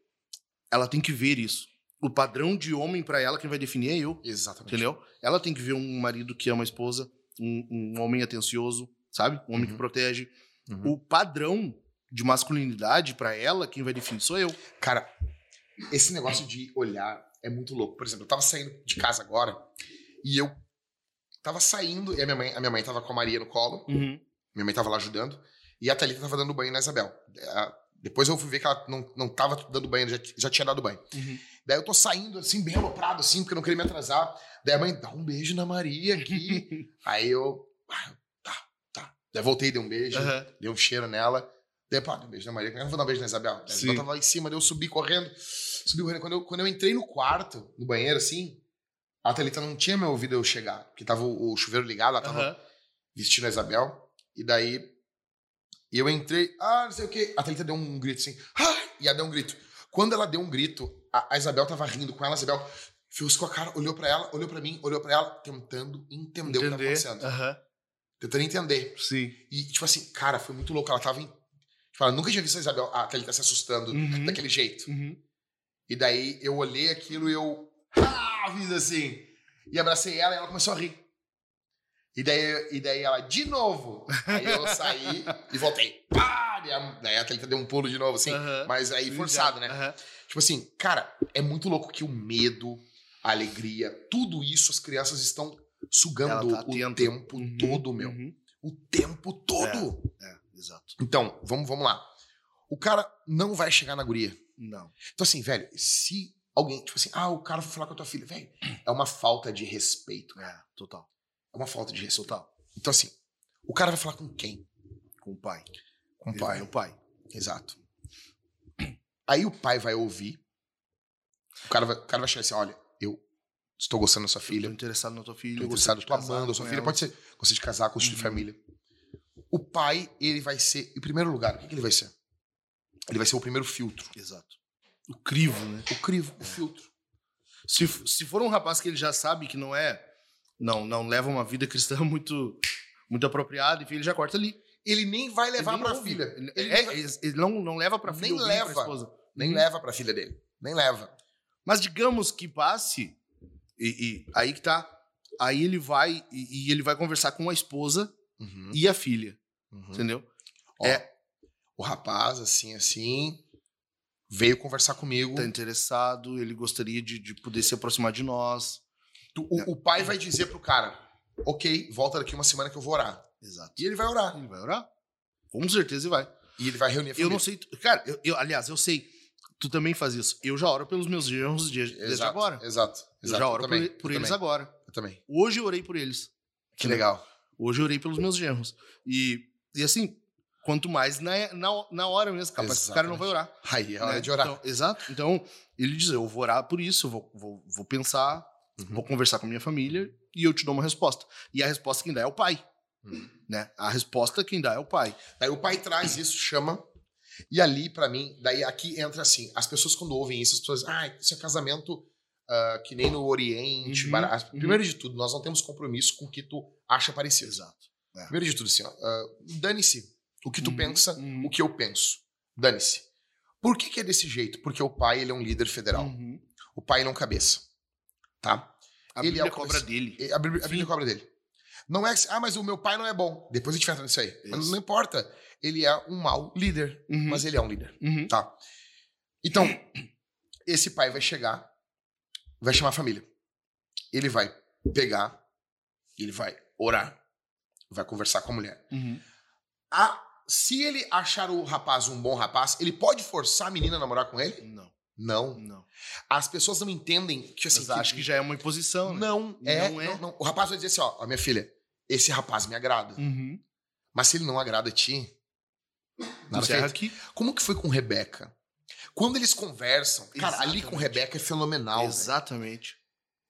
ela tem que ver isso. O padrão de homem pra ela, quem vai definir é eu. Exatamente. Entendeu? Ela tem que ver um marido que ama a esposa, um, um homem atencioso, sabe? Um homem Uhum. que protege. Uhum. O padrão de masculinidade pra ela, quem vai definir sou eu. Cara, esse negócio de olhar é muito louco. Por exemplo, eu tava saindo de casa agora e eu tava saindo e a minha mãe, a minha mãe tava com a Maria no colo, minha mãe tava lá ajudando, e a Thalita tava dando banho na Isabel. Depois eu fui ver que ela não, não tava dando banho, já, já tinha dado banho. Daí eu tô saindo, assim, bem aloprado, assim, porque eu não queria me atrasar. Daí a mãe, dá um beijo na Maria aqui. *laughs* Aí eu, ah, tá, tá. Daí voltei, dei um beijo, Aham. dei um cheiro nela. Daí, pá, dei um beijo na Maria. Eu não vou dar um beijo na Isabel. Daí ela tava lá em cima, daí eu subi correndo. Subi correndo. Quando eu, quando eu entrei no quarto, no banheiro, assim, a Thalita não tinha me ouvido eu chegar, porque tava o, o chuveiro ligado, ela tava Aham. vestindo a Isabel. E daí eu entrei, ah, não sei o quê. A Thalita deu um grito assim, ah! e ela deu um grito. Quando ela deu um grito, a, a Isabel tava rindo com ela, a Isabel fez com a cara, olhou pra ela, olhou pra mim, olhou pra ela, tentando entender, o que tava Entender. acontecendo. Aham. Tentando entender. Sim. E, tipo assim, cara, foi muito louco. Ela tava em. Tipo, ela nunca tinha visto a Isabel, a Thalita se assustando Uhum. daquele jeito. Uhum. E daí eu olhei aquilo e eu. Ah, fiz assim. E abracei ela e ela começou a rir. E daí, e daí ela, de novo. Aí eu saí e voltei. Pá! Daí a, daí a deu um pulo de novo, assim. Mas aí forçado, né? Tipo assim, cara, é muito louco que o medo, a alegria, tudo isso as crianças estão sugando tá o atenta. tempo Uhum. todo, meu. Uhum. O tempo todo. É, exato. Então, vamos, vamos lá. O cara não vai chegar na guria. Não. Então, assim, velho, se alguém, tipo assim, ah, o cara foi falar com a tua filha, velho, é uma falta de respeito. É, total. É uma falta de respeito. Total. Então, assim, o cara vai falar com quem? Com o pai. Com o Ele vai pai. pai. Exato. Aí o pai vai ouvir. O cara vai, o cara vai chegar assim: olha, eu estou gostando da sua filha. interessado na tua filha. Estou interessado, estou amando a sua filha. Pode ser, gostaria de casar, construir Uhum. família. O pai, ele vai ser, em primeiro lugar, o que, que ele vai ser? Ele vai ser o primeiro filtro. Exato. O crivo, né? O crivo, o filtro. Se, se for um rapaz que ele já sabe que não é. Não, não leva uma vida cristã *laughs* muito, muito apropriada, enfim, ele já corta ali. Ele nem vai levar ouve. filha. Ele, Ele é, vai- ele- não, não leva pra filha Nem ouvir, leva. pra esposa. Nem Uhum. leva pra filha dele. Nem leva. Mas digamos que passe, e, e aí que tá. Aí ele vai e, e ele vai conversar com a esposa Uhum, e a filha, uhum. entendeu? Ó, É. O rapaz, assim, assim, veio conversar comigo. Tá interessado, ele gostaria de, de poder se aproximar de nós. Tu- O, o pai vai dizer pro cara: Ok, volta daqui uma semana que eu vou orar. Exato. E ele vai orar. Ele vai orar? Com certeza ele vai. E ele vai reunir a família. Eu não sei. Cara, eu, eu- aliás, eu sei. Tu também faz isso. Eu já oro pelos meus desde, desde Exato, agora. Exato. Eu exato. já oro também, por, por eu eles também, agora. Eu também. Hoje eu orei por eles. Que legal. Hoje eu orei pelos meus genros. E, e assim, quanto mais na, na, na hora mesmo, capaz que o cara não vai orar. Aí é hora né? de orar. Então, exato. Então, ele diz: Eu vou orar por isso, eu vou, vou, vou pensar, Uhum. vou conversar com a minha família e eu te dou uma resposta. E a resposta quem dá é o pai. Uhum. Né? A resposta quem dá é o pai. Daí o pai traz isso, chama. E ali, pra mim, daí aqui entra assim: as pessoas quando ouvem isso, as pessoas, ah, isso é casamento ah, que nem no Oriente. Uhum, bara- uhum. Primeiro de tudo, nós não temos compromisso com o que tu acha parecido. Exato. Primeiro de tudo, assim, ah, dane-se o que tu Uhum, pensa, uhum. o que eu penso. Dane-se. Por que, que é desse jeito? Porque o pai ele é um líder federal. O pai ele é um cabeça. Tá? A Ele é Bíblia o cobra dele. A Bíblia, a Bíblia cobra dele. Não é ah, mas o meu pai não é bom. Depois a gente vai entrar nisso aí. Mas Isso. não importa. Ele é um mau líder. Uhum. Mas ele é um líder. Uhum. Tá. Então, esse pai vai chegar, vai chamar a família. Ele vai pegar, ele vai orar, vai conversar com a mulher. Uhum. Ah, se ele achar o rapaz um bom rapaz, ele pode forçar a menina a namorar com ele? Não, Não. não. As pessoas não entendem que assim. Mas acho que já é uma imposição, né? não, é, Não é. não, não. O rapaz vai dizer assim: ó, ó, minha filha, esse rapaz me agrada. Uhum. Mas se ele não agrada a ti, nada feito. aqui. Como que foi com Rebeca? Quando eles conversam, cara, ali com Exatamente. Rebeca é fenomenal. Exatamente.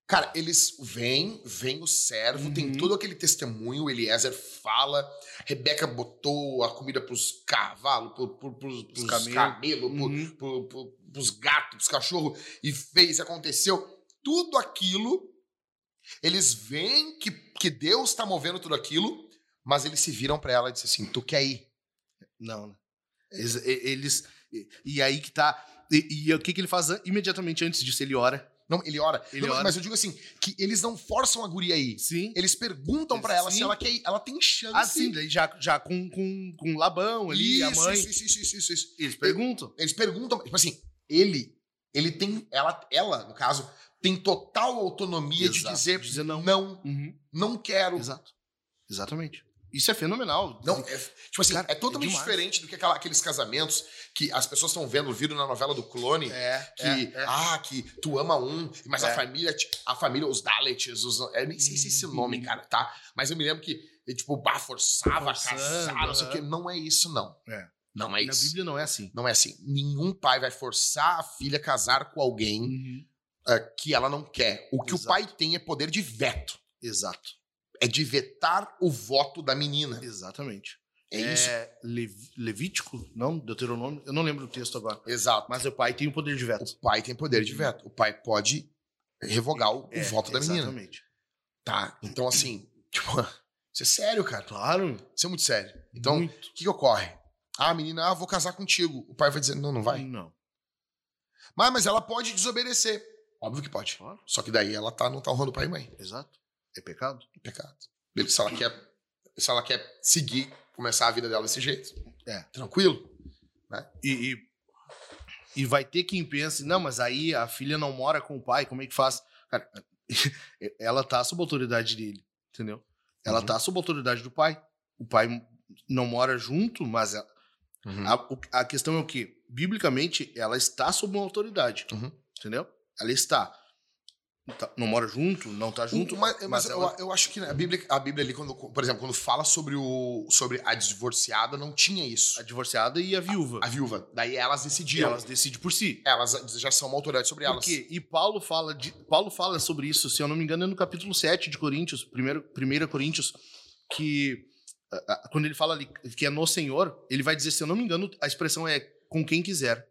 Cara, eles vêm, vem o servo, tem Uhum. todo aquele testemunho, o Eliezer fala, Rebeca botou a comida pros cavalos, pro, pro, pros, pros camelo. camelos, pro- Uhum. pro- pros gatos, pros cachorros, e fez, aconteceu. Tudo aquilo, eles veem que, que Deus tá movendo tudo aquilo, mas eles se viram pra ela e disseram assim, tu quer ir? Não, né? Eles. e- eles- e, e aí que tá. E, e o que, que ele faz imediatamente antes disso? Ele ora. Não, ele ora. Ele Não, ora. Mas eu digo assim, que eles não forçam a guria a ir. Sim. Eles perguntam pra ela se Sim. ela quer ir. Ela tem chance. Assim, daí já, já com, com, com Labão ali, a Isso, mãe. Isso, isso, isso, isso, isso. Eles perguntam. Eles perguntam, tipo assim, ele, ele tem, ela, ela, no caso, tem total autonomia de Exato, dizer, dizer não. não, Uhum. não quero. Exato. Exatamente. Isso é fenomenal. Não, é, tipo assim, Cara, é totalmente é diferente do que aquela- aqueles casamentos que as pessoas estão vendo, viram na novela do clone. É, Que, é, é. ah, que tu ama um, mas a É. família, a família, os Daleks, os, eu nem sei se é esse Uhum. nome, cara, tá? Mas eu me lembro que, tipo, bah, forçava a Forçando, casar, não sei o quê. Não é isso, não. É. Não é Na isso. Bíblia não é assim. Não é assim. Nenhum pai vai forçar a filha a casar com alguém Uhum. ah, que ela não quer. O que o Exato. pai tem é poder de veto. Exato. É de vetar o voto da menina. Exatamente. É, isso. Lev- Levítico? Não, Deuteronômio. Eu não lembro o texto agora. Exato. Mas o pai tem o poder de veto. O pai tem poder de veto. O pai pode revogar o, o É, voto da menina. Exatamente. Tá. Então, assim, tipo, *laughs* isso é sério, cara. Claro. Isso é muito sério. Então, o que, que ocorre? Ah, a menina, ah, vou casar contigo. O pai vai dizer, não, não vai. Não. Mas, mas ela pode desobedecer. Óbvio que pode. Claro. Só que daí ela tá, não tá honrando pai e mãe. Exato. É pecado. É pecado. Se ela quer, se ela quer seguir, começar a vida dela desse jeito. É. Tranquilo. E, e, e vai ter quem pense, não, mas aí a filha não mora com o pai, como é que faz? Cara, *laughs* ela tá sob a autoridade dele, entendeu? Ela Uhum. tá sob a autoridade do pai. O pai não mora junto, mas ela- Uhum. a, o- a questão é o quê? Biblicamente, ela está sob uma autoridade, Uhum. entendeu? Ela está. Tá- não mora junto, não tá junto, mas, mas mas eu, ela- eu acho que a Bíblia, a Bíblia ali, quando, por exemplo, quando fala sobre, o, sobre a divorciada, não tinha isso. a divorciada e a viúva. A viúva. Daí elas decidiram. elas decidem por si. Elas já são uma autoridade sobre Por elas. quê? E Paulo fala, de, Paulo fala sobre isso, se eu não me engano, é no capítulo 7 de Coríntios, 1 Coríntios, que quando ele fala ali que é no Senhor, ele vai dizer, se eu não me engano, a expressão é com quem quiser.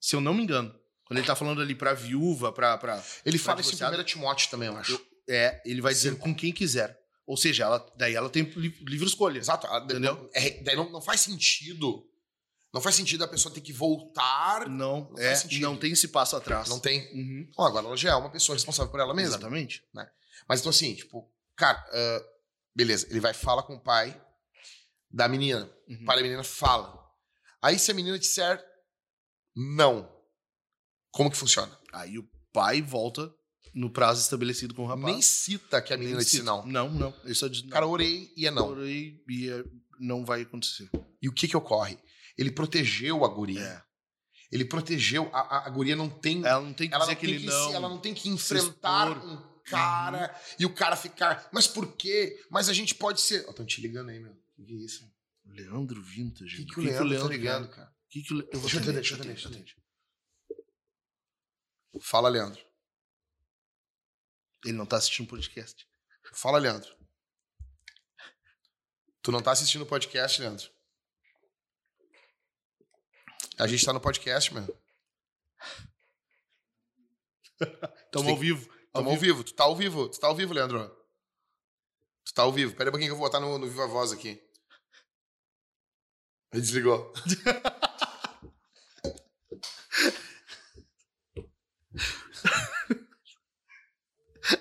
Se eu não me engano. Quando ele tá falando ali pra viúva, pra. pra Ele pra fala isso em divorciada, 1 Timóteo também, eu acho. Eu- é, ele vai dizer Sim. com quem quiser. Ou seja, ela, daí ela tem li- livre escolha. Exato. Entendeu? é- daí não, não faz sentido. Não faz sentido a pessoa ter que voltar. Não, Não é, faz sentido. não tem esse passo atrás. Não tem. Uhum. Bom, agora ela já é uma pessoa responsável por ela mesma. Exatamente. Mas então, assim, tipo, cara, ah, beleza, ele vai falar com o pai da menina. Uhum. O pai da menina fala. Aí, se a menina disser não, como que funciona? Aí o pai volta no prazo estabelecido com o rapaz. Nem cita que a menina disse não. Não, não. Ele só diz, Cara, orei e é não. Orei e é- não vai acontecer. E o que que ocorre? Ele protegeu a guria. É. Ele protegeu. A, a, a guria não tem. Ela não tem que ela, dizer não que tem ele que, não. ela não tem que enfrentar um cara e o cara ficar. Mas por quê? Mas a gente pode ser. Estão te ligando aí, meu. O que, que é isso? Leandro Vintage. O que, que, o Leandro tá ligando, cara? Que que o Le- eu vou Deixa atender, atender, deixa eu atender, deixa eu deixa Fala, Leandro. Ele não tá assistindo podcast. Fala, Leandro. Tu não tá assistindo o podcast, Leandro? A gente tá no podcast, meu. *laughs* Tamo tem- ao vivo. Ao Tamo ao vivo. Tu tá ao vivo. Tu tá ao vivo, Leandro. Tu tá ao vivo. Pera aí um pouquinho que eu vou botar no, no Viva Voz aqui. Ele desligou. *laughs*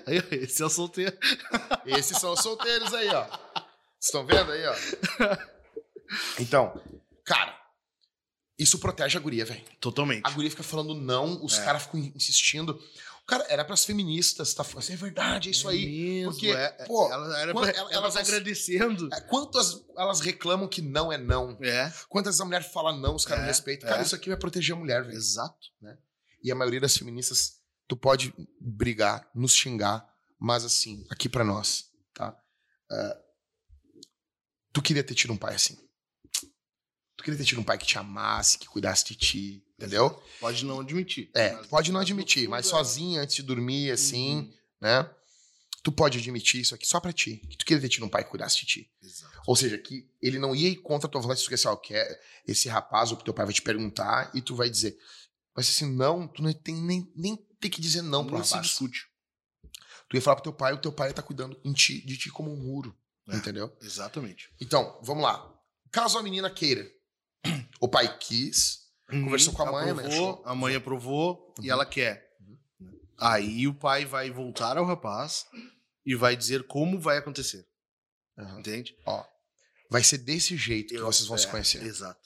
Aí, Esse é o solteiro. Esses são os solteiros aí, ó. Vocês estão vendo aí, ó? Então, cara, isso protege a guria, velho. Totalmente. A guria fica falando não, os É. caras ficam insistindo. Cara, era pras feministas, tá? Assim, é verdade, é isso aí. Mesmo, porque, é, pô, ela, era quando pra, ela- elas elas- agradecendo. É, Quantas elas reclamam que não é não? É, Quantas a mulher fala não, os caras não É, respeitam? Cara, é. isso aqui vai proteger a mulher, velho. exato. E a maioria das feministas, tu pode brigar, nos xingar, mas assim, aqui pra nós, tá? Ah, tu queria ter tido um pai assim. Tu queria ter tido um pai que te amasse, que cuidasse de ti, entendeu? Pode não admitir. É, pode não admitir, mas sozinha, antes de dormir, assim, Uhum. né? Tu pode admitir isso aqui só pra ti. Que tu queria ter tido um pai que cuidasse de ti. Exato. Ou seja, que ele não ia ir contra a tua vontade, se tu quer, assim, quer esse rapaz ou teu pai vai te perguntar e tu vai dizer. Mas assim, não, tu não tem nem, nem ter que dizer não pro Não rapaz. discute. Tu ia falar pro teu pai, o teu pai tá cuidando ti, de ti como um muro. É. Entendeu? Exatamente. Então, vamos lá. Caso a menina queira, o pai quis, Conversou com a mãe, aprovou. A mãe aprovou e Uhum. ela quer. Aí o pai vai voltar ao rapaz e vai dizer como vai acontecer. Entende? vai ser desse jeito que vocês vão se É, conhecer. Exato.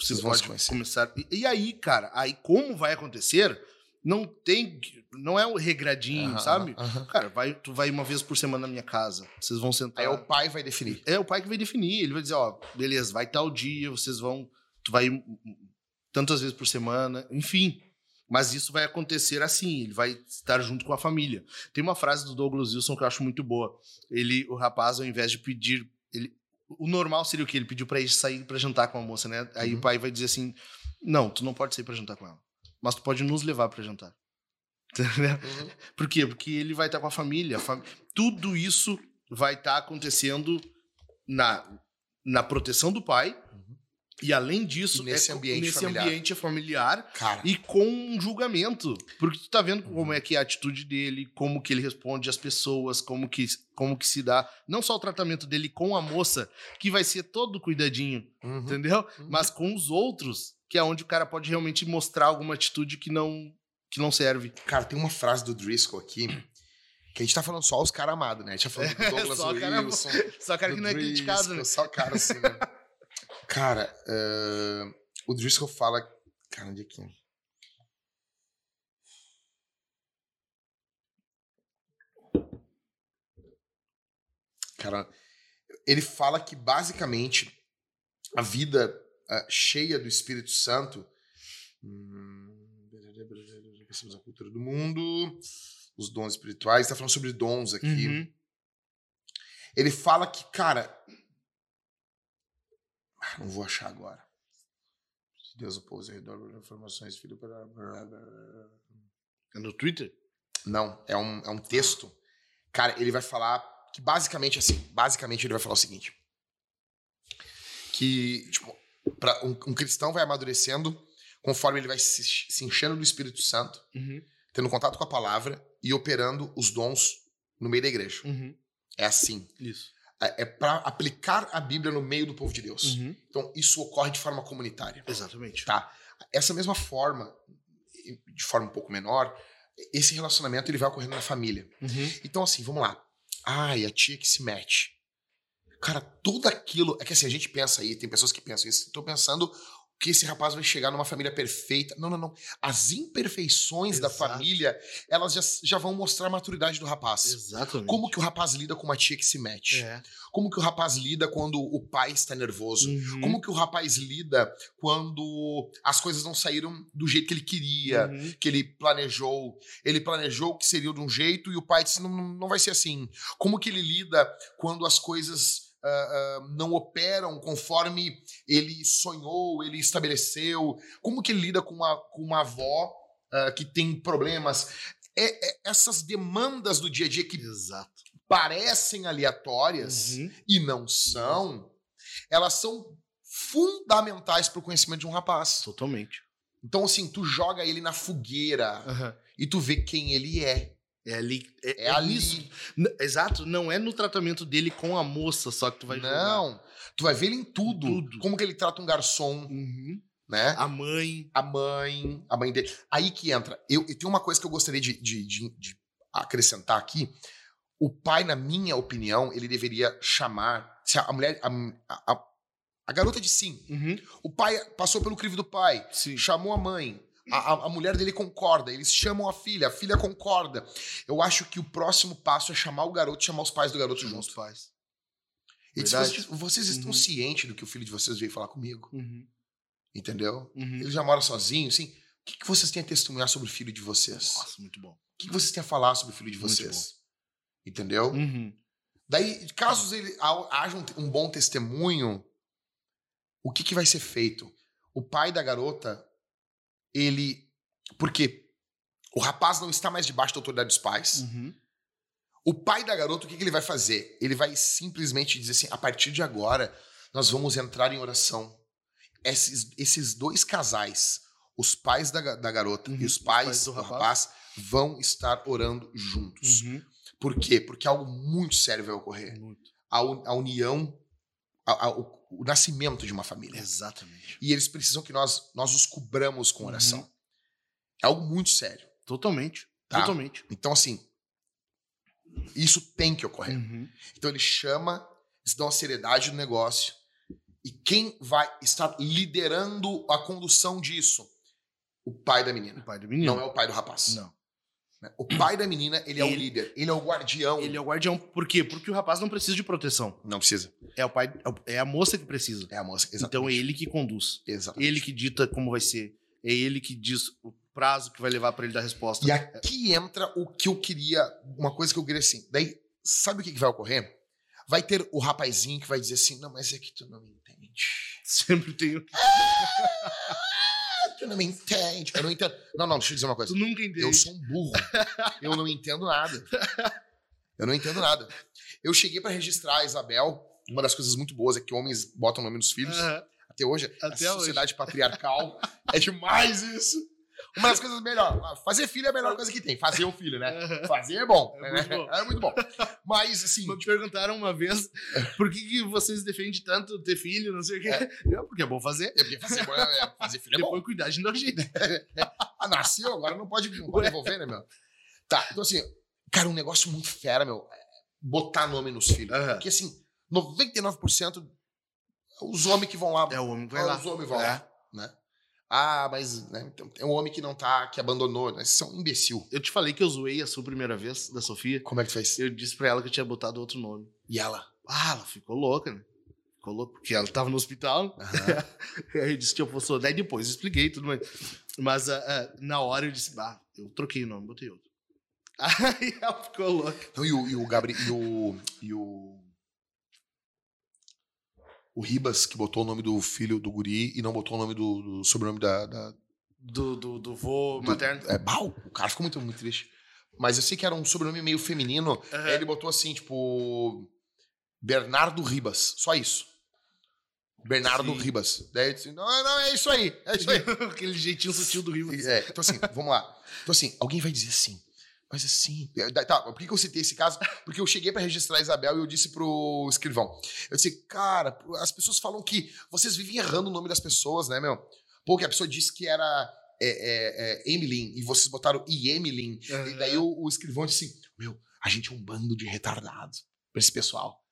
Vocês Você vão se conhecer. começar. E, e aí, cara, aí como vai acontecer? Não tem. Não é um regradinho, Aham, sabe? aham. Cara, vai, tu vai uma vez por semana na minha casa. Vocês vão sentar. Aí é o pai vai definir. É o pai que vai definir. Ele vai dizer, ó, beleza, vai tal dia, vocês vão. Tu vai tantas vezes por semana, enfim. Mas isso vai acontecer assim, ele vai estar junto com a família. Tem uma frase do Douglas Wilson que eu acho muito boa. Ele, o rapaz, ao invés de pedir. Ele, o normal seria o que? Ele pediu pra ir sair pra jantar com a moça, né? Aí Uhum. o pai vai dizer assim: Não, tu não pode sair pra jantar com ela. Mas tu pode nos levar pra jantar. *laughs* Entendeu? Por quê? Porque ele vai estar com a família. a fam- Tudo isso vai estar acontecendo na, na proteção do pai. E além disso, E nesse é ambiente nesse familiar. ambiente familiar Cara, e com um julgamento. Porque tu tá vendo como é que é a atitude dele, como que ele responde às pessoas, como que, como que se dá. Não só o tratamento dele com a moça, que vai ser todo cuidadinho, uhum. entendeu? Uhum. Mas com os outros, que é onde o cara pode realmente mostrar alguma atitude que não, que não serve. cara, tem uma frase do Driscoll aqui que a gente tá falando só os caras amados, né? A gente tá falando do *laughs* Douglas só cara- Wilson. *laughs* Só cara que não é criticado, né? Driscoll, Só cara assim, né? Cara, eh, o Driscoll fala. Cara, onde é que. Cara, ele fala que basicamente a vida ah, cheia do Espírito Santo. Hum, a cultura do mundo, os dons espirituais, tá falando sobre dons aqui. Uhum. Ele fala que, cara. Não vou achar agora. Se Deus opôs ao redor das informações, filho. É no Twitter? Não, é um, é um texto. Cara, ele vai falar que basicamente assim, basicamente ele vai falar o seguinte. Que, tipo, pra, um, um cristão vai amadurecendo conforme ele vai se, se enchendo do Espírito Santo, Uhum. tendo contato com a palavra e operando os dons no meio da igreja. Uhum. É assim. Isso. É, é para aplicar a Bíblia no meio do povo de Deus. Uhum. Então, isso ocorre de forma comunitária. Exatamente. Tá. Essa mesma forma, de forma um pouco menor, esse relacionamento ele vai ocorrendo na família. Uhum. Então, assim, vamos lá. Ai, a tia que se mete. Cara, tudo aquilo. É que assim, a gente pensa aí, tem pessoas que pensam isso. Tô pensando que esse rapaz vai chegar numa família perfeita. Não, não, não. As imperfeições da Exato. família, elas já, já vão mostrar a maturidade do rapaz. Exatamente. Como que o rapaz lida com uma tia que se mete? É. Como que o rapaz lida quando o pai está nervoso? Uhum. Como que o rapaz lida quando as coisas não saíram do jeito que ele queria, Uhum. que ele planejou? Ele planejou que seria de um jeito e o pai disse: não, não vai ser assim. Como que ele lida quando as coisas ah, não operam conforme ele sonhou, ele estabeleceu? Como que ele lida com uma, com uma avó ah, que tem problemas? É- é- essas demandas do dia a dia que Exato. parecem aleatórias Uhum. e não são, elas são fundamentais para o conhecimento de um rapaz. Totalmente. Então, assim, tu joga ele na fogueira e tu vê quem ele é. É ali. É, É, ali. nisso. N- Exato. Não é no tratamento dele com a moça só que tu vai. Não. Tu vai ver ele em tudo. Tudo. Como que ele trata um garçom, Uhum. né? A mãe. A mãe, a mãe dele. Aí que entra. Eu, e tem uma coisa que eu gostaria de, de- de- de acrescentar aqui. O pai, na minha opinião, ele deveria chamar. Se a mulher. A, a- a garota de sim. Uhum. O pai passou pelo crivo do pai, Sim. chamou a mãe. A, a- mulher dele concorda, eles chamam a filha, a filha concorda. Eu acho que o próximo passo é chamar o garoto, chamar os pais do garoto Os junto. pais. E Verdade. vocês, vocês estão Uhum. cientes do que o filho de vocês veio falar comigo, Uhum. entendeu? Uhum. Ele já mora sozinho, assim. O que, que vocês têm a testemunhar sobre o filho de vocês? O Nossa, muito bom. que, que vocês têm a falar sobre o filho de Muito vocês? Entendeu? Uhum. Daí, caso ele ha- haja um, um bom testemunho, o que, que vai ser feito? O pai da garota, ele. Porque o rapaz não está mais debaixo da autoridade dos pais. Uhum. O pai da garota, o que, que ele vai fazer? Ele vai simplesmente dizer assim: a partir de agora, nós vamos entrar em oração. Esses, esses dois casais, os pais da, da garota Uhum, e os os pais, pais do do rapaz. rapaz, vão estar orando juntos. Uhum. Por quê? Porque algo muito sério vai ocorrer Muito. a, a união, a- a- o, o nascimento de uma família. Exatamente. E eles precisam que nós, nós os cobramos com oração. Uhum. É algo muito sério. Totalmente. Tá. Totalmente. Então, assim, isso tem que ocorrer. Uhum. Então, ele chama, eles dão a seriedade do negócio. E quem vai estar liderando a condução disso? o pai da menina. O pai do menino. Não é o pai do rapaz. Não. Né? O pai da menina, ele é o Ele- líder. Ele é o guardião. Ele é o guardião. Por quê? Porque o rapaz não precisa de proteção. Não precisa. É o pai, é é a moça que precisa. É a moça. Então Exatamente. é ele que conduz. Exatamente. Ele que dita como vai ser. É ele que diz o prazo que vai levar pra ele dar resposta. E aqui entra o que eu queria, uma coisa que eu queria assim. Daí, sabe o que, que vai ocorrer? Vai ter o rapazinho que vai dizer assim: não, mas é que tu não me entende. *laughs* Sempre tem. Tu não me entende. Eu não entendo. Não, não, deixa eu dizer uma coisa. Tu nunca entende. Eu sou um burro. Eu não entendo nada. Eu não entendo nada. Eu cheguei pra registrar a Isabel. Uma das coisas muito boas é que homens botam o nome nos filhos. Aham. Até hoje, Até a hoje. sociedade patriarcal é demais isso. Uma das coisas melhores. Fazer filho é a melhor coisa que tem. Fazer o filho, né? Fazer é bom. É né? muito bom. É muito bom. Mas, assim, Me perguntaram uma vez por que, que vocês defendem tanto ter filho, não sei o quê. Eu, porque é bom fazer. é porque fazer, é- fazer filho é bom. Depois cuidar de nojento. *laughs* Ah, nasceu, agora não pode, não pode devolver, né, meu? Tá, então assim, cara, um negócio muito fera, meu, é botar nome nos filhos. Aham. Porque assim, 99% os homens que vão lá. É o homem que vai lá. Os homens vão É. lá, né? Ah, mas né, então, é um homem que não tá, que abandonou, né? Vocês são um imbecil. Eu te falei que eu zoei a sua primeira vez, da Sofia. Como é que tu fez? Eu disse pra ela que eu tinha botado outro nome. E ela? Ah, ela ficou louca, né? Ficou louca, porque ela tava no hospital. Aham. *laughs* Aí eu disse que eu fosse. Daí depois eu expliquei tudo mais. Mas ah, ah, na hora eu disse, ah, eu troquei o nome, botei outro. *laughs* Aí ela ficou louca. Então, e o, e o Gabriel. E o. E o. O Ribas, que botou o nome do filho do guri e não botou o nome do, do sobrenome da, da, Do, do, do vô Do- materno. É, bau, o cara ficou muito, muito triste. Mas eu sei que era um sobrenome meio feminino. Aí ele botou assim, tipo. Bernardo Ribas. Só isso. Bernardo Sim. Ribas. Daí ele disse: não, não, é isso aí. É isso aí. *laughs* Aquele jeitinho sutil do Rio. É, então assim, vamos lá. Então assim, alguém vai dizer assim. Mas assim. é, Tá, por que eu citei esse caso? Porque eu cheguei pra registrar a Isabel e eu disse pro escrivão. Eu disse, cara, as pessoas falam que vocês vivem errando o nome das pessoas, né, meu? Pô, que a pessoa disse que era é, é, é, Emilyn e vocês botaram Iemelin. E daí o, o escrivão disse assim: Meu, a gente é um bando de retardados pra esse pessoal.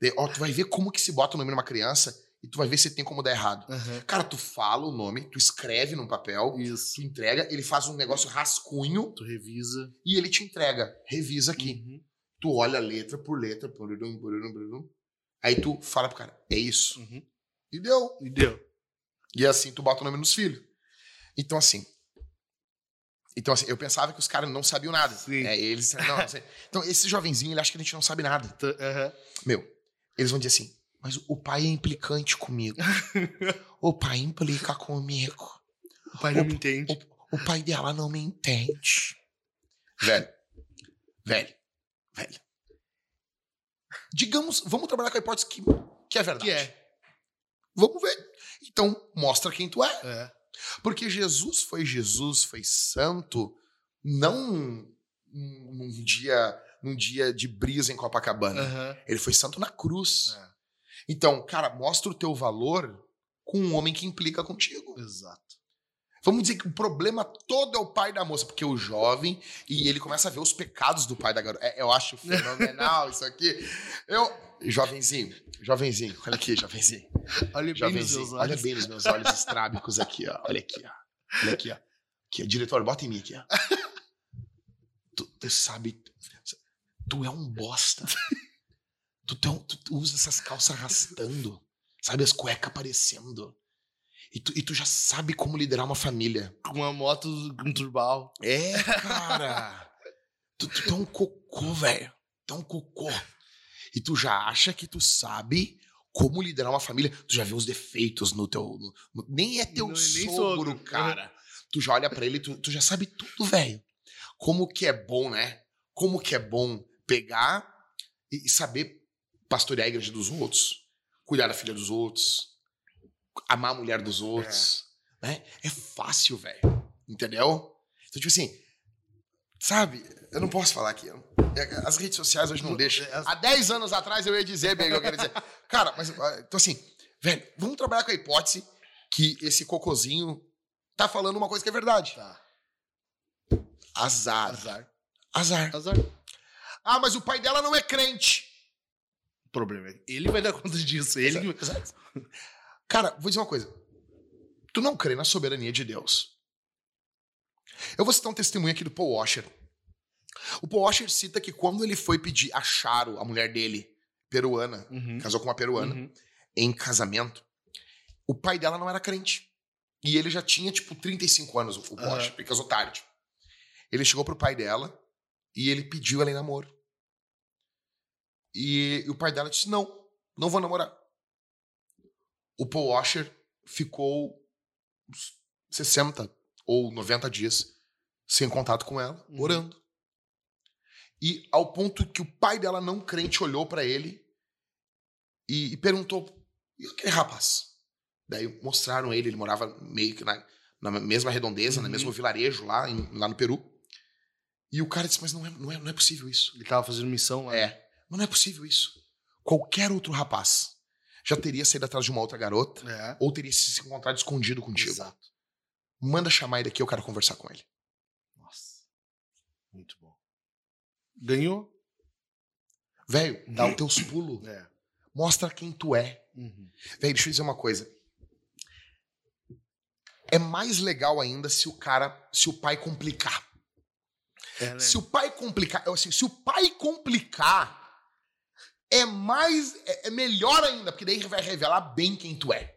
Daí, ó, tu vai ver como que se bota o nome numa criança e tu vai ver se tem como dar errado. Aham. Cara, tu fala o nome, tu escreve num papel, Isso. tu entrega, ele faz um negócio rascunho Tu revisa. e ele te entrega. Revisa aqui. Uhum. Tu olha letra por letra, pururum, pururum, pururum. aí tu fala pro cara: É isso. Uhum. E deu. E deu. E assim tu bota o nome nos filhos. Então, assim. Então, assim, eu pensava que os caras não sabiam nada. Sim. É, eles. Não, assim, *laughs* então, esse jovenzinho, ele acha que a gente não sabe nada. Aham. Meu, eles vão dizer assim, mas o pai é implicante comigo. *laughs* o pai implica comigo. O pai não me entende. O pai dela não me entende. Velho. Velho. Velho. Digamos, vamos trabalhar com a hipótese que, que é verdade. Que é. Vamos ver. Então, mostra quem tu é. É. Porque Jesus foi Jesus, foi santo, não num, dia, num dia de brisa em Copacabana. Aham. Ele foi santo na cruz. É. Então, cara, mostra o teu valor com um homem que implica contigo. Exato. Vamos dizer que o problema todo é o pai da moça, porque o jovem e ele começa a ver os pecados do pai da garota. É, eu acho fenomenal isso aqui. Eu, jovenzinho, jovenzinho, olha aqui, jovenzinho. Olha bem nos Jovenzinho, meus olha olhos. bem nos meus olhos estrábicos aqui, ó. Olha aqui, ó. Olha aqui, ó. Aqui, ó. Diretor, bota em mim aqui, ó. *laughs* Tu, tu sabe. Tu é um bosta. *laughs* Tu, tu, um- tu- usa essas calças arrastando. Sabe, as cuecas aparecendo. E tu, e tu já sabe como liderar uma família. Com uma moto com turbal. É, cara. *laughs* tu, tu, é um cocô, velho. É um cocô. E tu já acha que tu sabe como liderar uma família. Tu já vê os defeitos no teu. no- no- nem é teu Não é sogro, sogro. cara. Tu já olha pra ele, tu, tu já sabe tudo, velho. Como que é bom, né? Como que é bom pegar e, e saber pastorear a igreja dos outros, cuidar da filha dos outros, amar a mulher dos outros. Né? É fácil, velho. Entendeu? Então, tipo assim, sabe? Eu não posso falar aqui. É, As redes sociais hoje não deixam. As- Há 10 anos atrás eu ia dizer bem eu queria dizer. *laughs* Cara, mas, então assim, velho, vamos trabalhar com a hipótese que esse cocôzinho tá falando uma coisa que é verdade. Tá. Azar. Azar. Azar. Azar. Ah, mas o pai dela não é crente. O problema é ele vai dar *laughs* conta disso. Ele que... Exato. Cara, vou dizer uma coisa. Tu não crê na soberania de Deus. Eu vou citar um testemunho aqui do Paul Washer. O Paul Washer cita que quando ele foi pedir a Charo, a mulher dele, peruana, Uhum. casou com uma peruana, Uhum. em casamento, o pai dela não era crente. E ele já tinha, tipo, 35 anos, o Paul Aham. Washer, porque casou tarde. Ele chegou pro pai dela e ele pediu ela em namoro. E, o pai dela disse: Não, não vou namorar. O Paul Washer ficou uns 60 ou 90 dias sem contato com ela, Uhum. orando. E ao ponto que o pai dela, não crente, olhou pra ele e, e perguntou: E aquele rapaz? Daí mostraram ele, ele morava meio que na, na mesma redondeza, no Uhum. mesmo vilarejo lá, em- lá no Peru. E o cara disse: Mas não é, não é, não é possível isso. Ele tava fazendo missão lá. É, mas não é possível isso. Qualquer outro rapaz já teria saído atrás de uma outra garota É. ou teria se encontrado escondido contigo. Exato. Manda chamar ele aqui, eu quero conversar com ele. Nossa. Muito bom. Ganhou? Velho, dá os teus pulos. É. Mostra quem tu é. Uhum. Velho, deixa eu dizer uma coisa. É mais legal ainda se o cara, se o pai complicar. É, né? Se o pai complicar, assim, se o pai complicar, é mais, é, é melhor ainda, porque daí vai revelar bem quem tu é.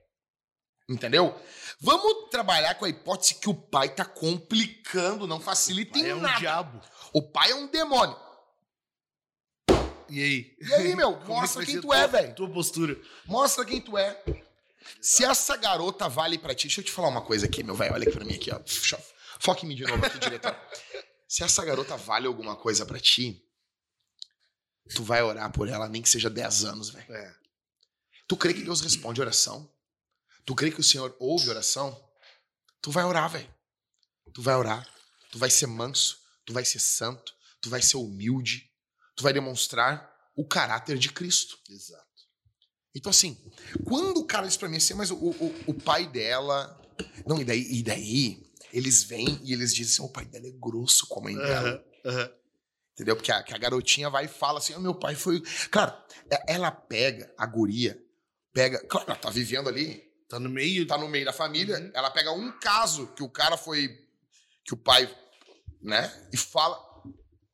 Entendeu? Vamos trabalhar com a hipótese que o pai tá complicando, não facilita em é um nada. diabo. O pai é um demônio. E aí? E aí, meu, *laughs* é mostra quem tu é, velho. Tua postura. Mostra quem tu é. Se essa garota vale pra ti, deixa eu te falar uma coisa aqui, meu velho. Olha aqui pra mim aqui, ó. Foca em mim de novo aqui, diretor. *laughs* Se essa garota vale alguma coisa pra ti, tu vai orar por ela, nem que seja 10 anos, velho. É. Tu crê que Deus responde oração? Tu crê que o Senhor ouve oração? Tu vai orar, velho. Tu vai orar. Tu vai ser manso. Tu vai ser santo. Tu vai ser humilde. Tu vai demonstrar o caráter de Cristo. Exato. Então, assim, quando o cara diz pra mim assim, mas o, o, o pai dela. Não, e daí, e daí eles vêm e eles dizem assim: o pai dela é grosso com a mãe dela. Aham, aham. Entendeu? Porque a, a garotinha vai e fala assim: "Ah, meu pai foi. Claro, é- ela pega a guria, pega. Claro, ela tá vivendo ali, Tá no meio. tá no meio da família. Uhum. Ela pega um caso que o cara foi. que o pai. né? E fala: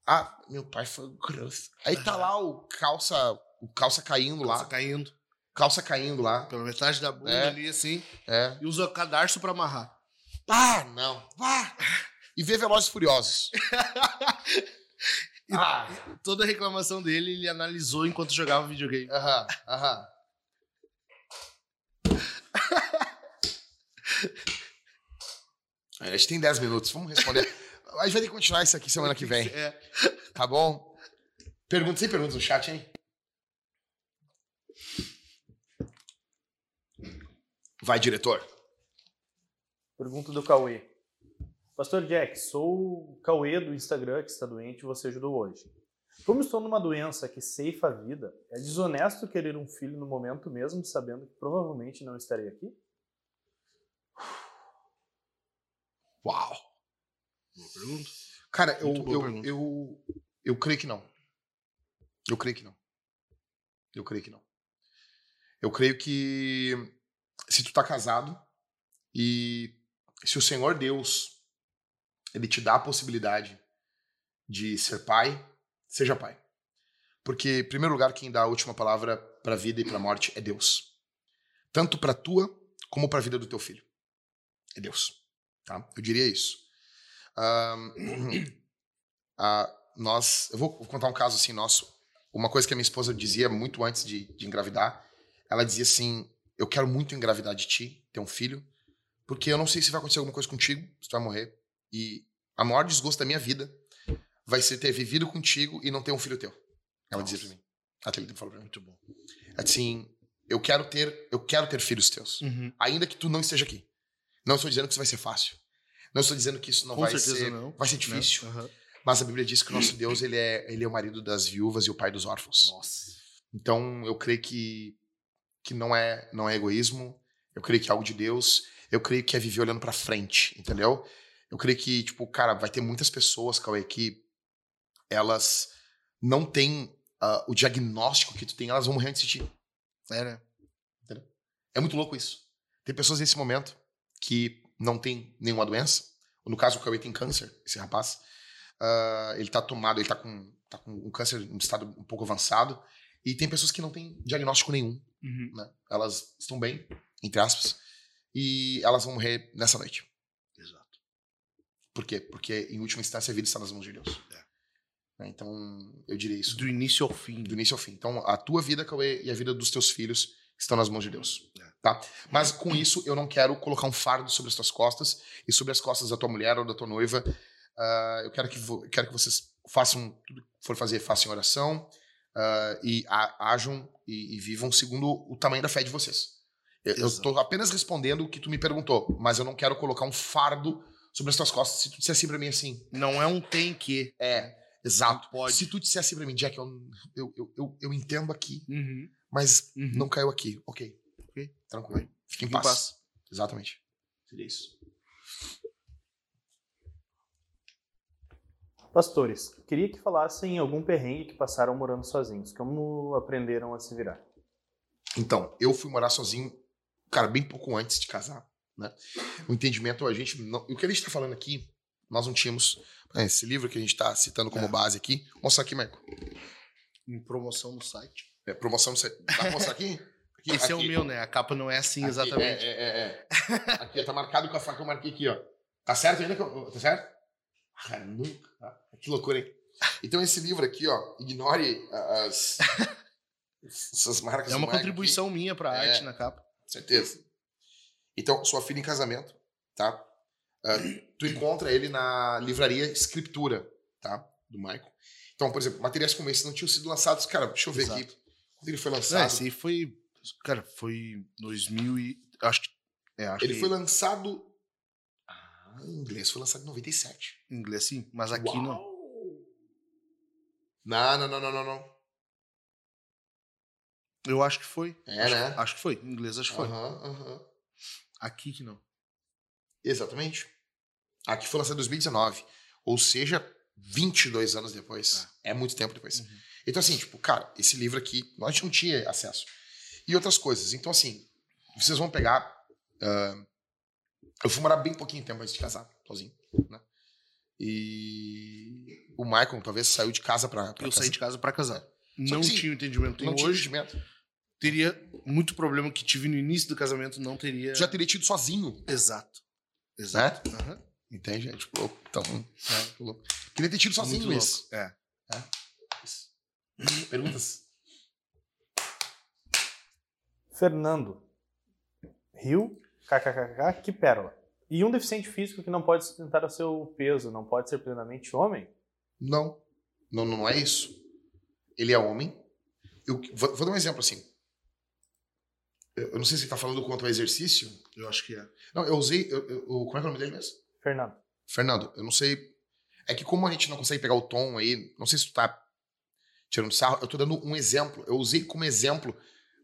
ah, meu pai foi grosso. Aí tá lá o calça. o calça caindo Calça lá. caindo. Calça caindo lá. Pela metade da bunda É. ali, assim. É. E usa cadarço pra amarrar. Ah, não. Vá. E vê Velozes *laughs* e ah. Toda a reclamação dele, ele analisou enquanto jogava videogame. Aham, aham. *laughs* A gente tem 10 minutos, vamos responder. A gente vai ter que continuar isso aqui semana que vem, É. tá bom? Perguntas, sem perguntas no chat, hein? Vai, diretor. Pergunta do Cauê. Pastor Jack, sou o Cauê do Instagram que está doente e você ajudou hoje. Como estou numa doença que ceifa a vida, é desonesto querer um filho no momento mesmo sabendo que provavelmente não estarei aqui? Uau. Boa pergunta. Cara, eu, eu, pergunta. eu, eu creio que não. Eu creio que não. Eu creio que não. Eu creio que se tu tá casado e se o Senhor Deus ele te dá a possibilidade de ser pai, seja pai. Porque, em primeiro lugar, quem dá a última palavra pra vida e pra morte é Deus. Tanto pra tua como pra vida do teu filho. É Deus. Tá? Eu diria isso. *clears throat* Nós, eu vou contar um caso assim nosso. Uma coisa que a minha esposa dizia muito antes de, de engravidar, ela dizia assim: Eu quero muito engravidar de ti, ter um filho, porque eu não sei se vai acontecer alguma coisa contigo, se tu vai morrer. E a maior desgosto da minha vida vai ser ter vivido contigo e não ter um filho teu. Ela dizia pra mim. A Thalita falou pra mim. Muito bom. Assim, eu quero ter, eu quero ter filhos teus Uhum. ainda que tu não esteja aqui. Não estou dizendo que isso vai ser fácil. Não estou dizendo que isso não Com vai certeza ser, não. vai ser difícil. Aham. Mas a Bíblia diz que o nosso Deus ele é, ele é o marido das viúvas e o pai dos órfãos. Nossa. Então eu creio que que não é não é egoísmo. Eu creio que é algo de Deus. Eu creio que é viver olhando pra frente, entendeu? Eu creio que tipo, cara, vai ter muitas pessoas, Cauê, que elas não têm ah, o diagnóstico que tu tem, elas vão morrer antes de ti. É, né? É muito louco isso. Tem pessoas nesse momento que não tem nenhuma doença, No caso, o Cauê tem câncer, esse rapaz. Ah, ele tá tomado, ele tá com, tá com um câncer em estado um pouco avançado. E tem pessoas que não têm diagnóstico nenhum, Uhum. né? Elas estão bem, entre aspas, e elas vão morrer nessa noite. Por quê? Porque, em última instância, a vida está nas mãos de Deus. Né? Então, eu diria isso. Do início ao fim. do início ao fim. Então, a tua vida, Cauê, e a vida dos teus filhos estão nas mãos de Deus. É. Tá? Mas com isso, eu não quero colocar um fardo sobre as tuas costas e sobre as costas da tua mulher ou da tua noiva. Ah, eu quero que, quero que vocês façam tudo que for fazer, façam oração ah, e a- ajam e, e vivam segundo o tamanho da fé de vocês. Eu estou apenas respondendo o que tu me perguntou, mas eu não quero colocar um fardo sobre as tuas costas. Se tu disser assim pra mim assim, Não é um tem que. é, exato. Pode. Se tu disser assim pra mim, Jack, eu, eu, eu, eu, eu entendo aqui, Uhum. mas Uhum. não caiu aqui. Ok. Ok. Tranquilo. Fique em Fique em paz. paz. Exatamente. Seria isso. Pastores, queria que falassem algum perrengue que passaram morando sozinhos. Como aprenderam a se virar? Então, eu fui morar sozinho, cara, bem pouco antes de casar, né? O entendimento, a gente não... O que a gente tá falando aqui, nós não tínhamos... né, Esse livro que a gente tá citando como É. base aqui. Mostra aqui, Marco. Em promoção no site. É, promoção... Dá pra mostrar aqui? Aqui, *laughs* Esse é o aqui. meu, né? A capa não é assim Aqui, exatamente. É, é, é, é. Aqui, tá marcado com a faca que eu marquei aqui, ó. Tá certo ainda? que eu- Tá certo? Ah, nunca. tá? Que loucura, hein? Então, esse livro aqui, ó, ignore as. *laughs* essas marcas É, uma contribuição minha pra É. arte na capa. aqui, certeza. Então, sua filha em casamento, tá? Ah, tu encontra ele na livraria Escritura, tá? Do Michael. Então, por exemplo, materiais como esse não tinham sido lançados. Cara, deixa eu ver Exato. aqui. Quando ele foi Não, lançado. esse aí foi. Cara, foi 2000 e. Acho que. É, acho ele que foi lançado. Ah, em inglês foi lançado em 97. em inglês sim, mas aqui não. Uau! Não, não, não, não, não, não. Eu acho que foi. É, acho, né? Acho que foi. Em inglês acho que foi. Aham, aham. Aqui que não. Exatamente. Aqui foi lançado em 2019. Ou seja, 22 anos depois. É muito tempo depois. Uhum. Então, assim, tipo, cara, esse livro aqui, nós não tinha acesso. E outras coisas. Então, assim, vocês vão pegar. ah, eu fui morar bem pouquinho tempo antes de casar, sozinho, né? E o Michael talvez saiu de casa pra, pra Eu saí de casa pra casar. Só Não que sim, tinha o entendimento Não tenho tinha hoje. entendimento. Teria muito problema que tive no início do casamento, não teria. Já teria tido sozinho, Exato. Exato. né? Aham. Entende, gente? Louco. Então, né? louco. Queria ter tido sozinho Muito isso. louco. É. Perguntas? Fernando. Rio, kkkk, que pérola. E um deficiente físico que não pode sustentar o seu peso, não pode ser plenamente homem? Não. Não, não é isso. Ele é homem. Eu, vou, vou dar um exemplo assim. Eu, não sei se você tá falando quanto ao exercício. Eu acho que é. Não, eu usei. eu- eu- o- como é que é o nome dele mesmo? Fernando. Fernando, eu não sei. É que como a gente não consegue pegar o tom aí, não sei se tu tá tirando sarro, eu tô dando um exemplo. Eu usei como exemplo.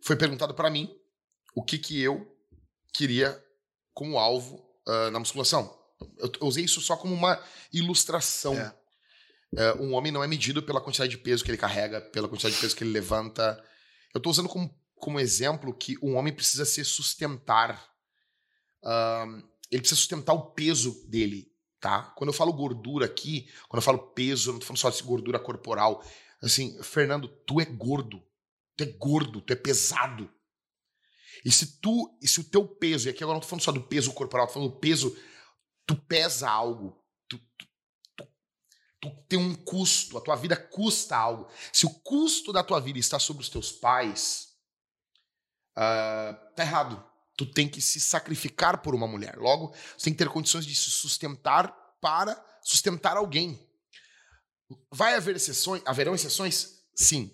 Foi perguntado pra mim o que que eu queria como alvo ah, na musculação. Eu, eu usei isso só como uma ilustração. É. É, um homem não é medido pela quantidade de peso que ele carrega, pela quantidade de peso que ele levanta. Eu tô usando como, como exemplo que um homem precisa se sustentar. Ele precisa sustentar o peso dele, tá? Quando eu falo gordura aqui, quando eu falo peso, eu não tô falando só de gordura corporal. Assim, Fernando, tu é gordo. Tu é gordo, tu é pesado. E se tu, e se o teu peso, e aqui agora não tô falando só do peso corporal, tô falando do peso, tu pesa algo, tu, tu, tu, tu tem um custo, a tua vida custa algo. Se o custo da tua vida está sobre os teus pais, ah, tá errado. Tu tem que se sacrificar por uma mulher. Logo, você tem que ter condições de se sustentar para sustentar alguém. Vai haver exceções? Haverão exceções? Sim.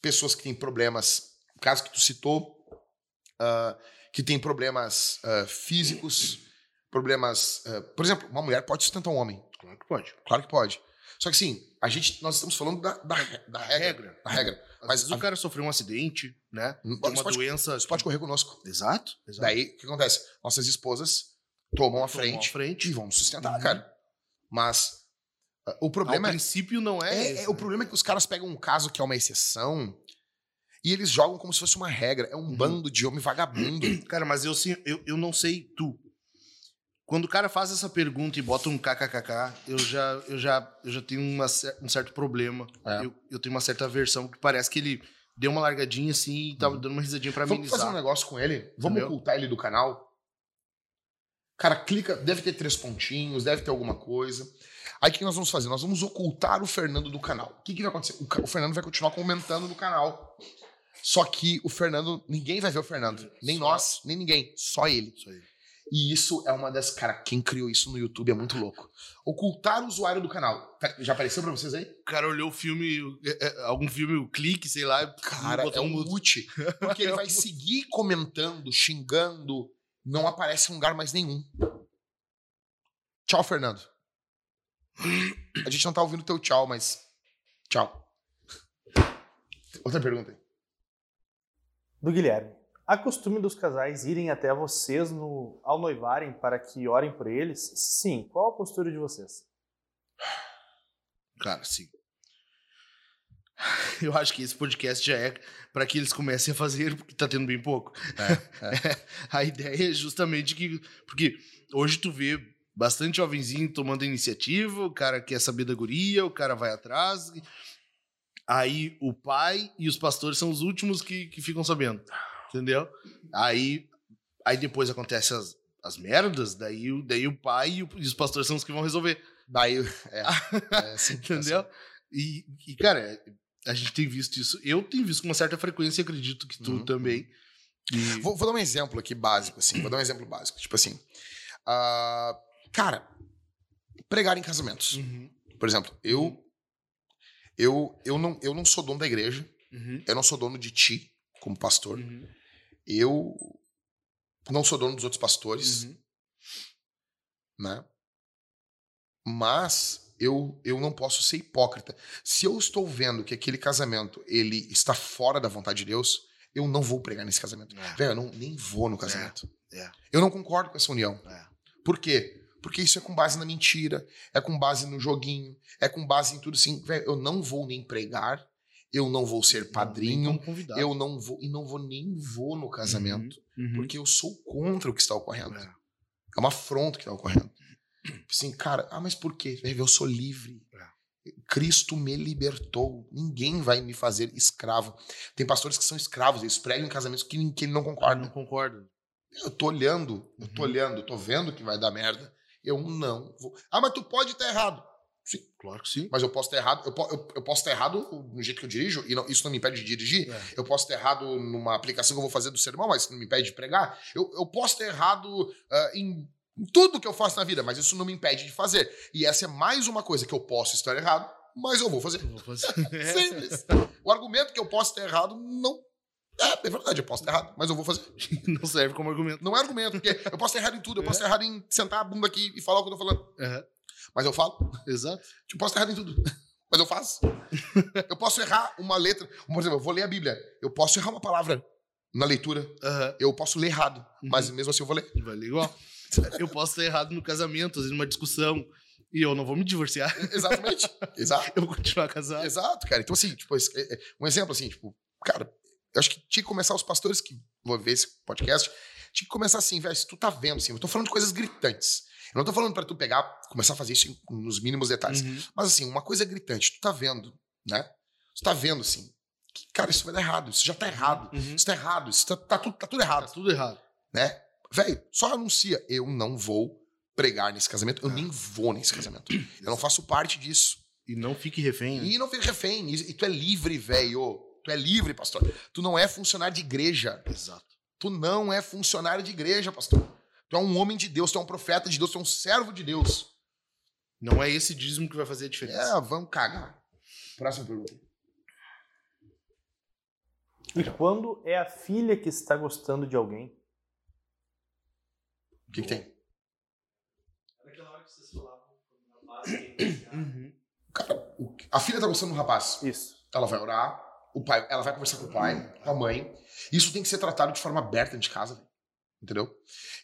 Pessoas que têm problemas, o caso que tu citou, ah, que tem problemas ah, físicos, problemas. ah, por exemplo, uma mulher pode sustentar um homem. Claro que pode. Claro que pode. Só que sim, a gente, nós estamos falando da, da, da regra. Regra. Da regra. Às Mas vezes a- o cara sofreu um acidente, né? Hum, Tem uma pode- doença. Isso pode correr conosco. Exato. exato. Daí, o que acontece? Nossas esposas tomam a frente, frente. e vão sustentar, Uhum. cara. Mas ah, o Ao problema é, princípio não é. é, esse, é- o né? problema é que os caras pegam um caso que é uma exceção e eles jogam como se fosse uma regra. É um Uhum. bando de homem vagabundo. Cara, mas eu, eu, eu não sei tu. Quando o cara faz essa pergunta e bota um kkkk, eu já, eu já, eu já tenho uma um certo problema. É. Eu, eu tenho uma certa aversão, que parece que ele deu uma largadinha assim e tava dando uma risadinha pra Vamos fazer um negócio com ele? Vamos Entendeu? ocultar ele do canal? Cara, clica, deve ter três pontinhos, deve ter alguma coisa. Aí o que nós vamos fazer? Nós vamos ocultar o Fernando do canal. O que, que vai acontecer? O, o Fernando vai continuar comentando no canal. Só que o Fernando, ninguém vai ver o Fernando. Nem Só- nós, nem ninguém. Só ele. Isso aí. E isso é uma das. Cara, quem criou isso no YouTube é muito louco. Ocultar o usuário do canal. Já apareceu pra vocês aí? O cara olhou o filme, é, é, algum filme, o clique, sei lá, Cara, é um mute. Porque ele vai seguir comentando, xingando, não aparece em lugar mais nenhum. Tchau, Fernando. A gente não tá ouvindo teu tchau, mas. Tchau. Outra pergunta aí. Do Guilherme. Há costume dos casais irem até vocês no, ao noivarem para que orem por eles? Sim. Qual a postura de vocês? Cara, sim. *laughs* Eu acho que esse podcast já é para que eles comecem a fazer, porque tá tendo bem pouco. *laughs* a ideia é justamente que. Porque hoje tu vê bastante jovenzinho tomando iniciativa, o cara quer saber da guria, o cara vai atrás. Aí o pai e os pastores são os últimos que, que ficam sabendo. Entendeu? Aí, aí depois acontece as, as merdas, daí, o- daí o pai e, o- e os pastores são os que vão resolver. Daí. *laughs* É, é assim, *laughs* Entendeu? E, e, cara, a gente tem visto isso. Eu tenho visto com uma certa frequência, acredito que tu Uhum, também. E- Vou, vou dar um exemplo aqui básico, assim. Vou dar um exemplo básico. Tipo assim. ah, cara, pregar em casamentos. Uhum, Por exemplo, eu. Eu, eu, não, eu não sou dono da igreja. uhum, Eu não sou dono de ti, como pastor. uhum, Eu não sou dono dos outros pastores, uhum. né? Mas eu, eu não posso ser hipócrita. Se eu estou vendo que aquele casamento ele está fora da vontade de Deus, eu não vou pregar nesse casamento. É. Velho, eu não, nem vou no casamento. é. Eu não concordo com essa união. É. Por quê? Porque isso é com base na mentira, é com base no joguinho, é com base em tudo assim. Velho, eu não vou nem pregar, eu não vou ser padrinho, eu não vou e não vou nem vou no casamento, Uhum. porque eu sou contra o que está ocorrendo. É. É uma afronta que está ocorrendo. Assim, cara, ah, mas por quê? Eu sou livre. Cristo me libertou. Ninguém vai me fazer escravo. Tem pastores que são escravos, eles pregam em casamentos que, que ele não Ah, concorda. não concordo. Eu tô olhando, eu tô Uhum. olhando, tô vendo que vai dar merda. Eu não vou. Ah, mas tu pode estar errado. Sim, Claro que sim. mas eu posso estar errado. Eu, eu, eu posso estar errado no jeito que eu dirijo, e não- isso não me impede de dirigir. É. Eu posso estar errado numa aplicação que eu vou fazer do sermão, mas isso não me impede de pregar. Eu, eu posso estar errado ah, em, em tudo que eu faço na vida, mas isso não me impede de fazer. E essa é mais uma coisa que eu posso estar errado, mas eu vou fazer. Eu vou fazer. *laughs* Simples. O argumento que eu posso estar errado não. É, é verdade, eu posso estar errado, mas eu vou fazer. *laughs* não serve como argumento. Não é argumento, porque eu posso estar errado em tudo. Eu posso estar errado em sentar a bunda aqui e falar o que eu tô falando. Aham. Mas eu falo. Exato. Tipo, posso estar errado em tudo. *laughs* Mas eu faço. *laughs* eu posso errar uma letra. Por exemplo, eu vou ler a Bíblia. Eu posso errar uma palavra na leitura. Aham. Eu posso ler errado. Uhum. Mas mesmo assim eu vou ler. Vale igual. *laughs* Eu posso estar errado no casamento, às numa discussão, e eu não vou me divorciar. Exatamente. Exato. Eu vou continuar casado. Exato, cara. Então, assim, tipo, é- é- um exemplo assim, tipo, cara, eu acho que tinha que começar os pastores que vão ver esse podcast, tinha que começar assim, velho, se tu tá vendo, assim, eu tô falando de coisas gritantes. Eu não tô falando pra tu pegar, começar a fazer isso nos mínimos detalhes. Uhum. Mas assim, uma coisa gritante, tu tá vendo, né? Tu tá vendo, assim, que, cara, isso vai dar errado, isso já tá errado, Uhum. isso tá errado, isso tá, tá tudo, tá tudo Tá errado, tudo errado. né? Velho, só anuncia, eu não vou pregar nesse casamento, eu Ah. nem vou nesse casamento. Eu não faço parte disso. E não fique refém. né? E não fica refém. E e tu é livre, velho. Tu é livre, pastor. Tu não é funcionário de igreja. Exato. Tu não é funcionário de igreja, pastor. Tu é um homem de Deus, tu é um profeta de Deus, tu é um servo de Deus. Não é esse dízimo que vai fazer a diferença. É, vamos cagar. Próxima pergunta. E quando é a filha que está gostando de alguém? O que, que tem? Naquela hora que vocês falavam quando o rapaz Uhum. Cara, o- a filha tá gostando do rapaz. Isso. Ela vai orar, o pai, ela vai conversar com o pai, com a mãe. Isso tem que ser tratado de forma aberta dentro de casa, velho. Entendeu?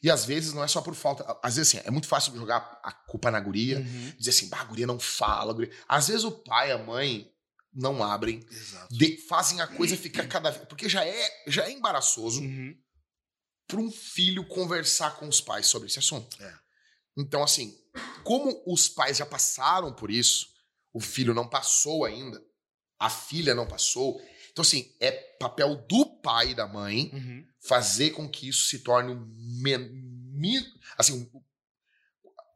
E às vezes não é só por falta. Às vezes assim, é muito fácil jogar a culpa na guria, Uhum. dizer assim, bah, a guria não fala. guria-" Às vezes o pai e a mãe não abrem, de- fazem a coisa ficar cada vez. Porque já é, já é embaraçoso Uhum. para um filho conversar com os pais sobre esse assunto. É. Então, assim, como os pais já passaram por isso, o filho não passou ainda, a filha não passou. Então, assim, é papel do pai e da mãe Uhum. fazer com que isso se torne um men- assim,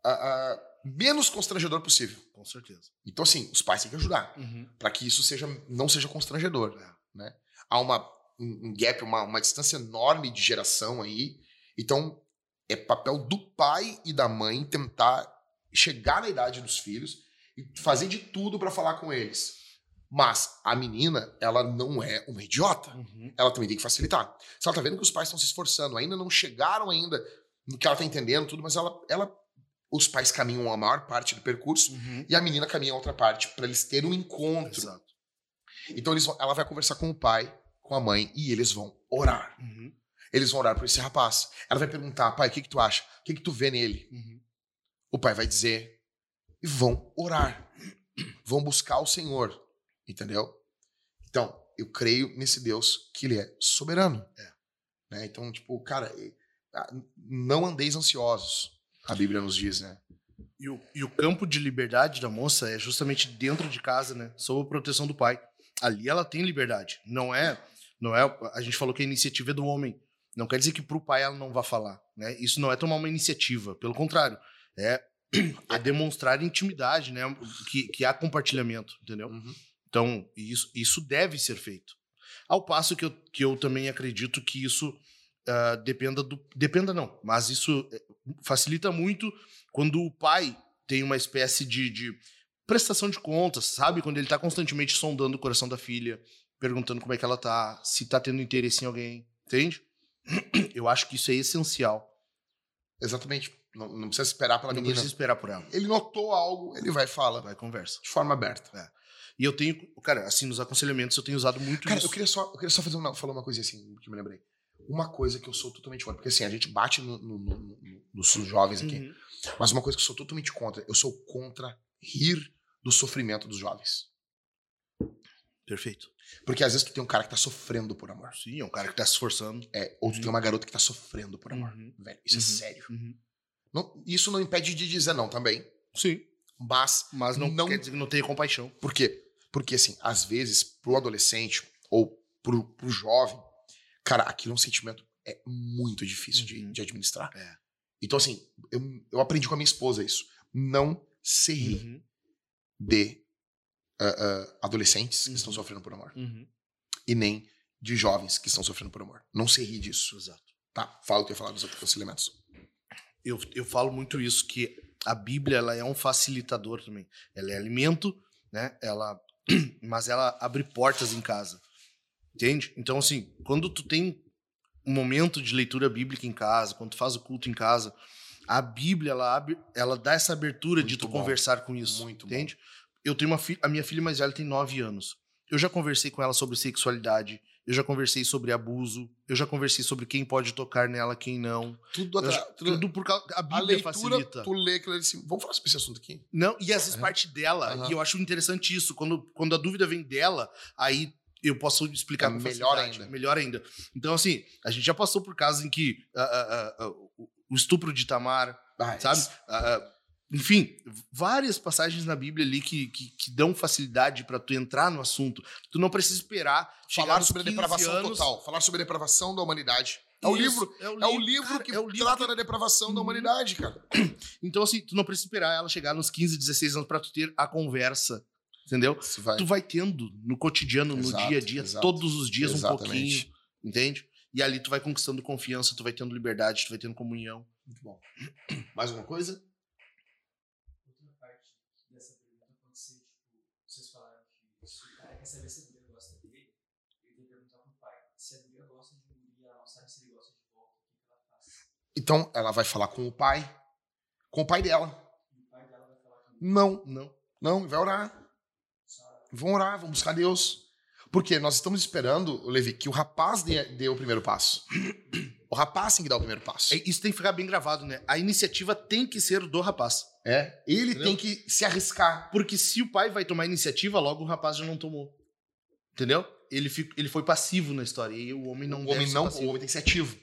a- a- menos constrangedor possível. Com certeza. Então, assim, os pais têm que ajudar Uhum. para que isso seja, não seja constrangedor. Né? Há uma, um um gap, uma, uma distância enorme de geração aí. Então, é papel do pai e da mãe tentar chegar na idade dos filhos e fazer de tudo para falar com eles. Mas a menina, ela não é uma idiota. Uhum. Ela também tem que facilitar. Se ela tá vendo que os pais estão se esforçando, ainda não chegaram ainda no que ela tá entendendo tudo, mas ela, ela os pais caminham a maior parte do percurso Uhum. e a menina caminha a outra parte para eles terem um encontro. Exato. Então eles vão- ela vai conversar com o pai, com a mãe e eles vão orar. Uhum. Eles vão orar por esse rapaz. Ela vai perguntar, pai, o que que tu acha? O que que tu vê nele? Uhum. O pai vai dizer e vão orar. Vão buscar o Senhor, entendeu? Então, eu creio nesse Deus que ele é soberano. Né? Então, tipo, cara, ah, não andeis ansiosos. A Bíblia nos diz, né? E o, e o campo de liberdade da moça é justamente dentro de casa, né? Sob a proteção do pai. Ali ela tem liberdade. Não é, não é. A gente falou que a iniciativa é do homem. Não quer dizer que pro pai ela não vá falar, né? Isso não é tomar uma iniciativa. Pelo contrário, é, *clears throat* é demonstrar intimidade, né? Que, que há compartilhamento, entendeu? Uhum. Então, isso, isso deve ser feito. Ao passo que eu, que eu também acredito que isso ah, dependa do. Dependa não, mas isso eh, facilita muito quando o pai tem uma espécie de, de prestação de contas, sabe? Quando ele tá constantemente sondando o coração da filha, perguntando como é que ela tá, se tá tendo interesse em alguém, entende? *clears throat* Eu acho que isso é essencial. Exatamente. Não, não precisa esperar pela não menina. precisa esperar por ela. Ele notou algo, ele vai e fala. Vai conversa. De forma aberta. E eu tenho, cara, assim, nos aconselhamentos eu tenho usado muito Cara, isso. eu queria só, eu queria só fazer uma, falar uma coisa assim, que eu me lembrei. Uma coisa que eu sou totalmente contra, porque assim, a gente bate no- no- no- no- nos jovens aqui, Uhum. mas uma coisa que eu sou totalmente contra, eu sou contra rir do sofrimento dos jovens. Perfeito. Porque às vezes tu tem um cara que tá sofrendo por amor. Sim, é um cara que tá se esforçando. É, ou tu tem uma garota que tá sofrendo por amor. Uhum. Velho, isso é Uhum. sério. Uhum. Não- isso não impede de dizer não também. Sim. Mas, Mas não, Não- quer dizer que não tenha compaixão. por quê? Porque, assim, às vezes, pro adolescente ou pro, pro jovem, cara, aquilo é um sentimento é muito difícil de, Uhum. de administrar. É. Então, assim, eu, eu aprendi com a minha esposa isso. Não se rir Uhum. de ah, ah, adolescentes que Uhum. estão sofrendo por amor. Uhum. E nem de jovens que estão sofrendo por amor. Não se rir disso. Exato. Tá, fala o que eu ia falar dos outros elementos. Eu, eu falo muito isso, que a Bíblia ela é um facilitador também. Ela é alimento, né? Ela, *clears throat* mas ela abre portas em casa. Entende? Então, assim, quando tu tem um momento de leitura bíblica em casa, quando tu faz o culto em casa, a Bíblia, ela, abre, ela dá essa abertura de Muito tu bom. conversar com isso. Muito bom. entende? Eu tenho uma filha, a minha filha mais velha tem nove anos. Eu já conversei com ela sobre sexualidade, eu já conversei sobre abuso, eu já conversei sobre quem pode tocar nela, quem não. Tudo, atra... já- tudo... por causa. A A Bíblia leitura, facilita. tu lê aquilo assim, vamos falar sobre esse assunto aqui? Não, e às vezes Aham. parte dela, Aham. e eu acho interessante isso. Quando, quando a dúvida vem dela, aí eu posso explicar É melhor ainda. Melhor ainda. Então, assim, a gente já passou por casos em que ah, ah, o o estupro de Tamar, Ah, sabe? Enfim, várias passagens na Bíblia ali que, que, que dão facilidade pra tu entrar no assunto. Tu não precisa esperar Falar sobre a 15 depravação anos. total. Falar sobre a depravação da humanidade. É o Isso, livro. é o, É o li- livro cara, que é o livro trata que- da depravação da Uhum. humanidade, cara. *clears throat* Então, assim, tu não precisa esperar ela chegar nos 15, 16 anos pra tu ter a conversa. Entendeu? Vai. tu vai tendo no cotidiano, Exato, no dia a dia, exato. todos os dias um Exatamente. pouquinho, entende? E ali tu vai conquistando confiança, tu vai tendo liberdade, tu vai tendo comunhão. Muito bom. *clears throat* Mais alguma coisa? Outra parte dessa pergunta pode ser, tipo, vocês falaram que se o cara quer saber se a guria gosta dele, ele tem que perguntar pro pai. Se a guria gosta de um guri, ela não sabe se ele gosta de volta, o que, que ela faz? Então, ela vai falar com o pai. Com o pai dela. O pai dela vai falar com Não, Não. não, vai orar. Vão orar, vão buscar Deus. Porque nós estamos esperando, Levi, que o rapaz dê, dê o primeiro passo. O rapaz tem que dar o primeiro passo. É, Isso tem que ficar bem gravado, né? A iniciativa tem que ser do rapaz. É. Ele Entendeu? tem que se arriscar. Porque se o pai vai tomar a iniciativa, logo o rapaz já não tomou. Entendeu? Ele, fica, ele foi passivo na história. E o homem não o homem ser não, passivo. o homem tem que ser ativo.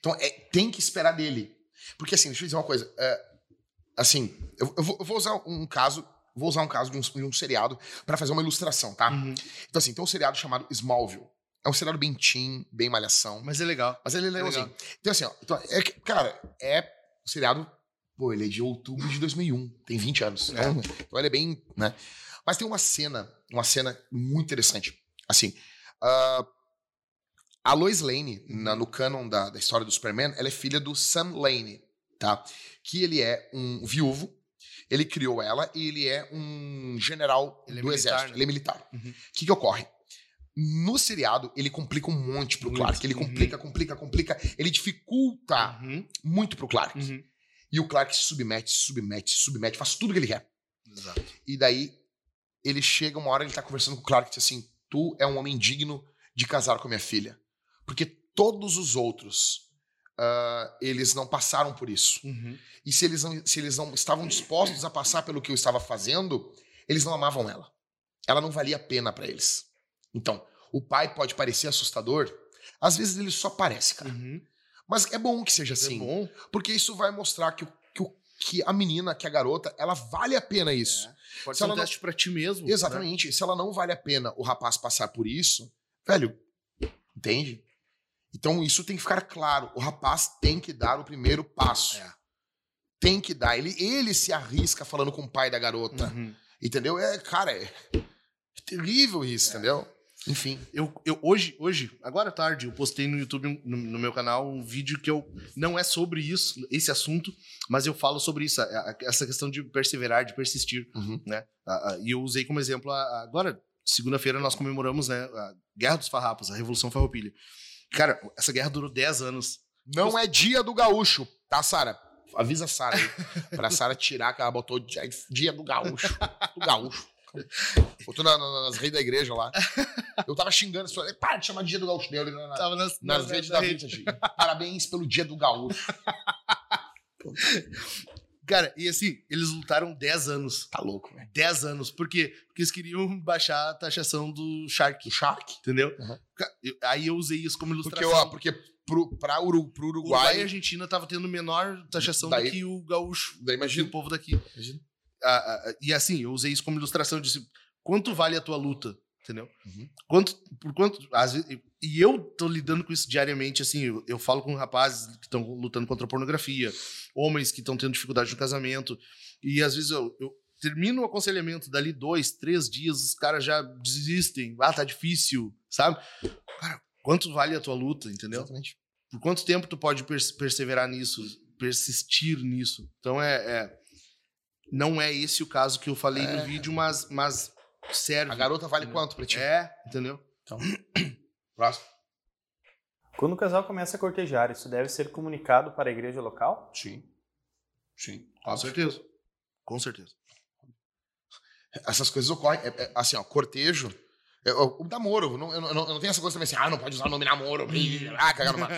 Então, é, tem que esperar dele. Porque assim, deixa eu dizer uma coisa. é, assim, eu, eu vou, eu vou usar um caso, vou usar um caso de um, de um seriado pra fazer uma ilustração, tá? Uhum. Então, assim, tem um seriado chamado Smallville. É um seriado bem teen, bem malhação. Mas é legal. Mas ele é legalzinho. Então, assim, ó, então, é cara, é um seriado. Pô, ele é de outubro de 2001, tem 20 anos. É. Então, ele é bem. né? Mas tem uma cena, uma cena muito interessante. Assim, ah, a Lois Lane, na- no canon da, da história do Superman, ela é filha do Sam Lane, tá? Que ele é um viúvo, ele criou ela e ele é um general Ele é do militar, exército. né? Ele é militar. O Uhum. que, que ocorre? No seriado, ele complica um monte pro Muito. Clark. Ele Uhum. complica, complica, complica. Ele dificulta Uhum. muito pro Clark. Uhum. E o Clark se submete, se submete, se submete, faz tudo que ele quer. Exato. E daí, ele chega uma hora, ele tá conversando com o Clark e diz assim: Tu é um homem digno de casar com a minha filha. Porque todos os outros, ah, eles não passaram por isso. Uhum. E se eles, não, se eles não estavam dispostos a passar pelo que eu estava fazendo, eles não amavam ela. Ela não valia a pena pra eles. Então, o pai pode parecer assustador, às vezes ele só parece, cara. Uhum. Mas é bom que seja assim. É bom. Porque isso vai mostrar que, que, que a menina, que a garota, ela vale a pena isso. É. Pode Se ser um ela não- teste pra ti mesmo. né? Exatamente. Se ela não vale a pena o rapaz passar por isso, velho, entende? Então isso tem que ficar claro. O rapaz tem que dar o primeiro passo. É. Tem que dar. Ele, ele se arrisca falando com o pai da garota. Uhum. Entendeu? É, cara, é, terrível isso, É. entendeu? Enfim. Eu, eu hoje, hoje, agora à tarde, eu postei no YouTube, no, no meu canal, um vídeo que eu não é sobre isso, esse assunto, mas eu falo sobre isso, a- a- essa questão de perseverar, de persistir, Uhum. né? A- E eu usei como exemplo, agora, segunda-feira, nós comemoramos, né, a Guerra dos Farrapos, a Revolução Farroupilha. Cara, essa guerra durou 10 anos. Não é dia do gaúcho, tá, Sara? Avisa a Sara aí. pra Sara tirar que ela botou dia, dia do gaúcho. Do gaúcho. Botou na- na- nas redes da igreja lá. Eu tava xingando, as pessoas, para de chamar de dia do gaúcho dele na- na- Tava nas, nas nas- redes da rede. Vintage. Parabéns pelo dia do gaúcho. *laughs* Cara, e assim, eles lutaram 10 anos. Tá louco, velho. 10 anos. Por quê? Porque eles queriam baixar a taxação do Shark. Do Shark. Entendeu? Uhum. Aí eu usei isso como Porque, ilustração. ó, porque pro, pra Uru, pro Uruguai e Uruguai. Argentina tava tendo menor taxação Daí- do que o gaúcho, Daí que o imagina. povo daqui. imagina. Ah, ah, ah, e assim, eu usei isso como ilustração, eu disse, quanto vale a tua luta? Entendeu? Uhum. Quanto, por quanto, às vezes, e eu tô lidando com isso diariamente, assim, eu, eu falo com rapazes que estão lutando contra a pornografia, homens que estão tendo dificuldade no casamento, e às vezes eu, eu termino o aconselhamento, dali dois, três dias, os caras já desistem, ah, tá difícil, sabe? Cara, quanto vale a tua luta, entendeu? Exatamente. Por quanto tempo tu pode pers- perseverar nisso, persistir nisso? Então é, é- não é esse o caso que eu falei É. no vídeo, mas mas serve. A garota vale Entendeu? quanto pra ti? É, entendeu? *clears throat* Próximo. Quando o casal começa a cortejar, isso deve ser comunicado para a igreja local? Sim. Sim. Com certeza. Com certeza. Essas coisas ocorrem. É, é, assim, ó, cortejo. é, o, o namoro. Não, eu, não, eu não tenho essa coisa também assim, ah, não pode usar o nome namoro. *laughs* Ah, cagar no mato.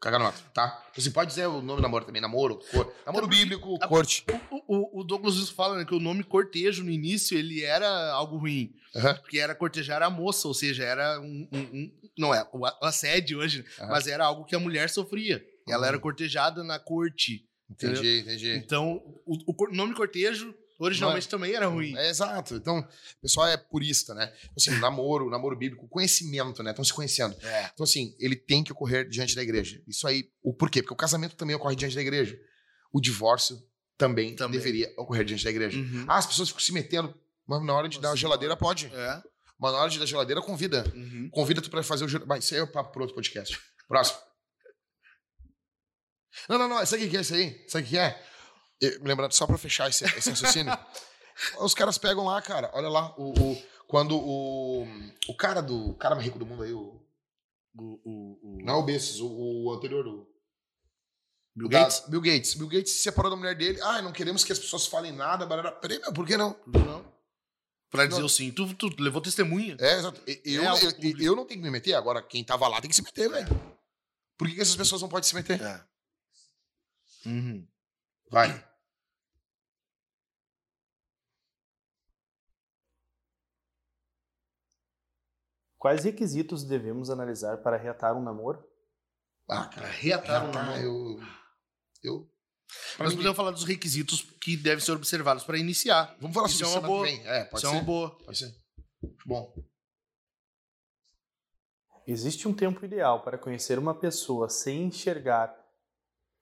Cagar no mato, tá? Você pode dizer o nome namoro também, namoro, cor, namoro bíblico, a- corte. O, o, o Douglas Wilson fala né, que o nome cortejo no início ele era algo ruim. Aham. Porque era cortejar a moça, ou seja, era um. um- um- não é o assédio hoje, Aham. mas era algo que a mulher sofria. Ela Uhum. era cortejada na corte. entendeu? Entendi, entendi. Então, o, o nome cortejo originalmente também era ruim. É, exato. Então, o pessoal é purista, né? Assim, namoro, namoro bíblico, conhecimento, né? Estão se conhecendo. É. Então, assim, ele tem que ocorrer diante da igreja. Isso aí, o porquê? Porque o casamento também ocorre diante da igreja. O divórcio também, Também. deveria ocorrer diante da igreja. Uhum. Ah, as pessoas ficam se metendo. Mas na hora de dar a geladeira, pode. É. Mas na hora de dar geladeira, convida. Uhum. Convida tu pra fazer o. Mas isso aí é papo pro outro podcast. Próximo. Não, não, não. Sabe o que é isso aí? Sabe o que é? Lembrando, só pra fechar esse, esse raciocínio. *laughs* os caras pegam lá, cara. Olha lá. O, o- quando o. O cara do. O cara mais rico do mundo aí, o. O, o, o... Não é o Bezos, o, o anterior. O, Bill o da- Gates? Bill Gates. Bill Gates se separou da mulher dele. Ah, não queremos que as pessoas falem nada. Barará. Peraí, meu, por que não? Não. Pra dizer Não. o sim. Tu, tu levou testemunha. É, exato. Eu, É eu, eu não tenho que me meter. Agora, quem tava lá tem que se meter, velho. Por que, que essas pessoas não podem se meter? É. Uhum. Vai. Quais requisitos devemos analisar para reatar um namoro? Ah, cara. Pra reatar um namoro. eu. Eu. Pra Nós ninguém- podemos falar dos requisitos que devem ser observados para iniciar. Vamos falar Isso sobre é uma semana boa. que vem. É, pode Isso é ser. uma boa. Pode ser. Bom. Existe um tempo ideal para conhecer uma pessoa sem enxergar,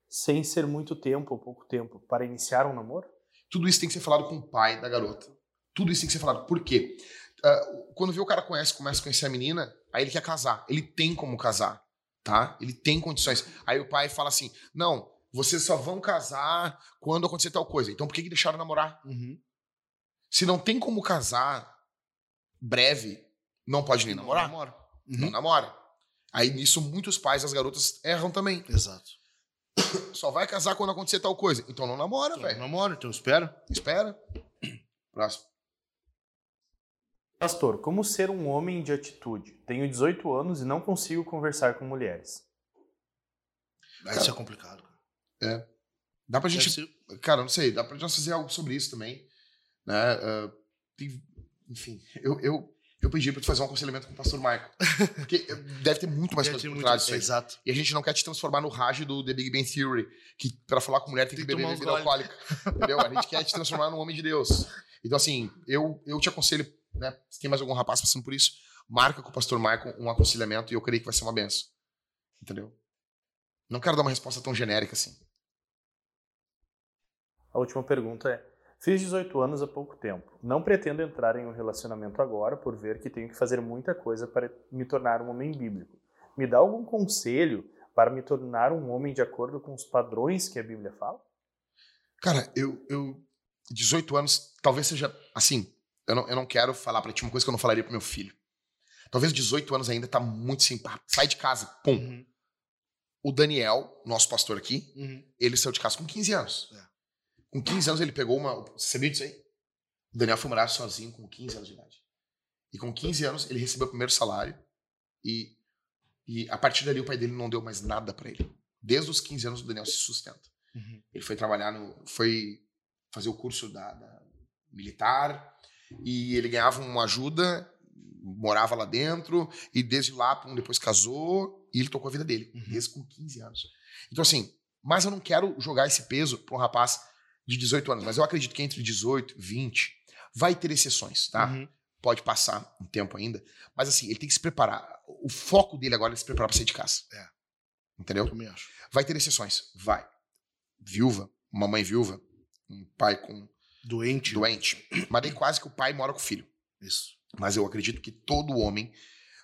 sem ser muito tempo ou pouco tempo, para iniciar um namoro? Tudo isso tem que ser falado com o pai da garota. Tudo isso tem que ser falado. Por quê? Ah, quando vê o cara conhece, começa a conhecer a menina, aí ele quer casar. Ele tem como casar, tá? Ele tem condições. Aí o pai fala assim: não, vocês só vão casar quando acontecer tal coisa. Então por que, que deixaram namorar? Uhum. Se não tem como casar breve, não pode nem namorar. Namora. Não Uhum. namora. Aí nisso muitos pais das garotas erram também. Exato. Só vai casar quando acontecer tal coisa. Então não namora, Então, velho. namora, então espera. Espera. *clears throat* Próximo. Pastor, como ser um homem de atitude? Tenho 18 anos e não consigo conversar com mulheres. Isso é complicado. cara. Dá pra gente ser- Cara, não sei, dá pra nós fazer algo sobre isso também. Né? Ah, tem- enfim, eu, eu, eu pedi pra tu fazer um aconselhamento com o pastor Michael. Porque deve ter muito mais Deve coisa por trás disso aí. Exato. E a gente não quer te transformar no Raj do The Big Bang Theory, que pra falar com mulher tem que, Tem que beber tomar uns bebida alcoólica. Entendeu? A gente quer te transformar num homem de Deus. Então, assim, eu, eu te aconselho, né? Se tem mais algum rapaz passando por isso, marca com o pastor Michael um aconselhamento e eu creio que vai ser uma benção. Entendeu? Não quero dar uma resposta tão genérica assim. A última pergunta é: Fiz 18 anos há pouco tempo. Não pretendo entrar em um relacionamento agora por ver que tenho que fazer muita coisa para me tornar um homem bíblico. Me dá algum conselho para me tornar um homem de acordo com os padrões que a Bíblia fala? Cara, eu, eu 18 anos, talvez seja assim. Eu não, eu não quero falar pra ti uma coisa que eu não falaria pro meu filho. Talvez 18 anos ainda tá muito pá, sai de casa, pum. Uhum. O Daniel, nosso pastor aqui, Uhum. ele saiu de casa com 15 anos. É. Com 15 anos ele pegou uma. Você sabia disso aí? O Daniel foi morar sozinho com 15 anos de idade. E com 15 anos ele recebeu o primeiro salário e, e a partir dali o pai dele não deu mais nada pra ele. Desde os 15 anos o Daniel se sustenta. Uhum. Ele foi trabalhar no. foi fazer o curso da, da militar e ele ganhava uma ajuda, morava lá dentro e desde lá, pum, depois casou e ele tocou a vida dele, Uhum. desde com 15 anos. Então, assim, mas eu não quero jogar esse peso para um rapaz de 18 anos, mas eu acredito que entre 18 e 20 vai ter exceções, tá? Uhum. Pode passar um tempo ainda, mas assim, ele tem que se preparar. O foco dele agora é se preparar para sair de casa. É. Entendeu? Eu também acho. Vai ter exceções, vai. Viúva, uma mãe viúva, um pai com Doente. doente, mas daí quase que o pai mora com o filho. Isso. Mas eu acredito que todo homem.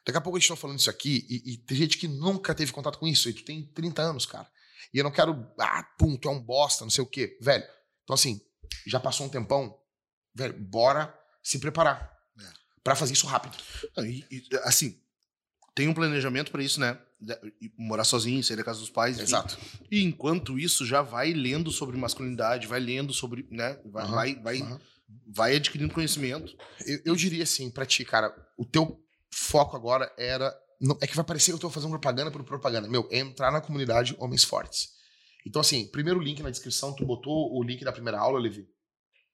Daqui a pouco a gente tá falando isso aqui e, e tem gente que nunca teve contato com isso. E tu tem 30 anos, cara. E eu não quero. Ah, pum, tu é um bosta, não sei o quê. Velho. Então, assim, já passou um tempão. Velho, bora se preparar. É. Pra fazer isso rápido. E- e, assim, tem um planejamento pra isso, né? Morar sozinho, sair da casa dos pais. enfim. Exato. E enquanto isso, já vai lendo sobre masculinidade, vai lendo sobre, né? Vai, Aham, vai, vai, aham. vai adquirindo conhecimento. Eu, eu diria assim, pra ti, cara, o teu foco agora era. não- é que vai parecer que eu tô fazendo propaganda por propaganda. Meu, é entrar na comunidade Homens Fortes. Então, assim, primeiro link na descrição, tu botou o link da primeira aula, Levi?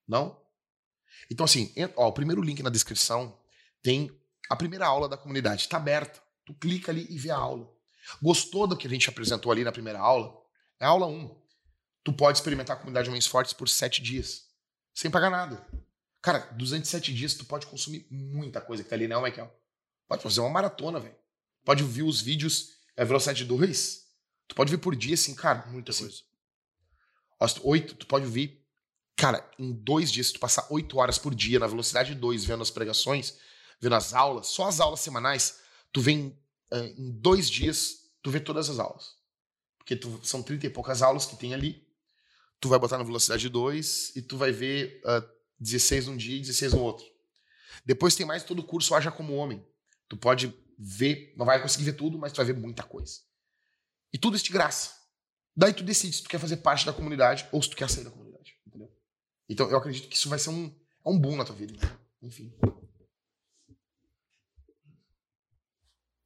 Não? Então, assim, ó, o primeiro link na descrição tem a primeira aula da comunidade. Tá aberta. Tu clica ali e vê a aula. Gostou do que a gente apresentou ali na primeira aula? É a aula 1. Tu pode experimentar a comunidade Homens Fortes por sete dias. Sem pagar nada. Cara, durante sete dias tu pode consumir muita coisa que tá ali, né, Michael? Pode fazer uma maratona, velho. Pode ver os vídeos é, velocidade 2. Tu pode ver por dia, assim, cara. Muita assim, coisa. Oito, tu pode ver. Cara, em dois dias, se tu passar oito horas por dia na velocidade 2, vendo as pregações, vendo as aulas, só as aulas semanais, tu vem em dois dias, tu vê todas as aulas. Porque tu- são 30 e poucas aulas que tem ali. Tu vai botar na velocidade 2 e tu vai ver ah, 16 num dia e 16 no outro. Depois tem mais todo o curso Haja Como Homem. Tu pode ver, não vai conseguir ver tudo, mas tu vai ver muita coisa. E tudo isso de graça. Daí tu decide se tu quer fazer parte da comunidade ou se tu quer sair da comunidade. Entendeu? Então eu acredito que isso vai ser um, é um boom na tua vida. Enfim.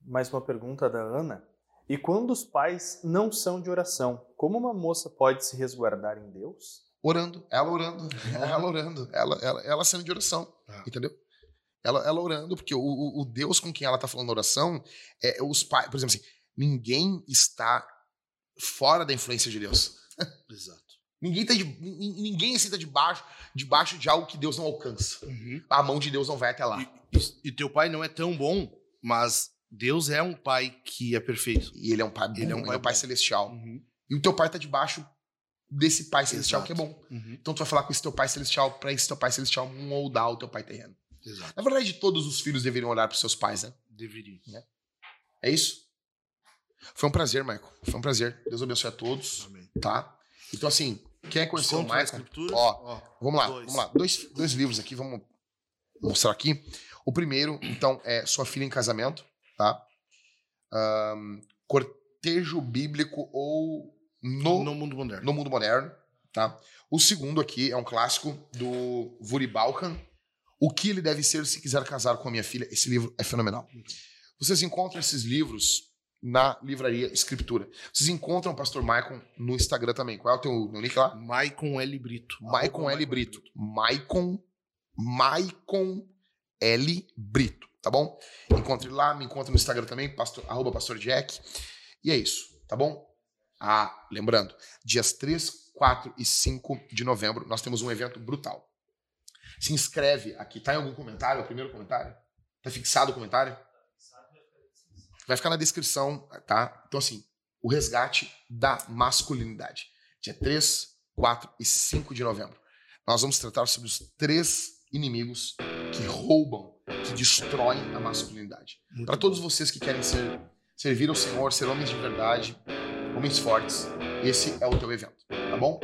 Mais uma pergunta da Ana. E quando os pais não são de oração, como uma moça pode se resguardar em Deus? Orando, ela orando, *laughs* ela orando, ela, ela, ela sendo de oração, Ah. entendeu? Ela, ela orando, porque o, o, o Deus com quem ela tá falando oração é os pais. Por exemplo, assim, ninguém está fora da influência de Deus. *laughs* Exato. Ninguém, tá de, nin- ninguém senta debaixo, debaixo de algo que Deus não alcança. Uhum. A mão de Deus não vai até lá. E, e- e teu pai não é tão bom, mas Deus é um pai que é perfeito. E ele é um pai bom, Ele é um pai pai bom. celestial. Uhum. E o teu pai tá debaixo desse pai celestial Exato. que é bom. Uhum. Então tu vai falar com esse teu pai celestial pra esse teu pai celestial moldar o teu pai terreno. Exato. Na verdade, todos os filhos deveriam olhar pros seus pais, né? Deveria. É isso? Foi um prazer, Michael. Foi um prazer. Deus abençoe a todos, Amém. tá? Então, assim, conhecer o Contos da Michael? Escritura? Ó, Vamos lá, Dois. vamos lá. Dois, dois livros aqui, vamos mostrar aqui. O primeiro, então, é Sua Filha em Casamento, tá? Ahn, cortejo Bíblico ou no, no mundo moderno. no Mundo Moderno, tá? O segundo aqui é um clássico do Vuri Balkan, O que ele deve ser se quiser casar com a minha filha. Esse livro é fenomenal. Vocês encontram esses livros na livraria Escritura. Vocês encontram o Pastor Maicon no Instagram também. Qual é o teu, teu link lá? Maicon L. Brito. Maicon L. Brito. Maicon, Maicon L. Brito, tá bom? Encontre lá, me encontre no Instagram também, pastor, arroba pastor Jack. E é isso, tá bom? Ah, lembrando, dias 3, 4 e 5 de novembro, nós temos um evento brutal. Se inscreve aqui. Tá em algum comentário? É o primeiro comentário? Tá fixado o comentário? Vai ficar na descrição, tá? Então, assim, o resgate da masculinidade. Dia 3, 4 e 5 de novembro. Nós vamos tratar sobre os três inimigos que roubam, que destroem a masculinidade. Para todos vocês que querem ser, servir ao Senhor, ser homens de verdade, homens fortes, esse é o teu evento, tá bom?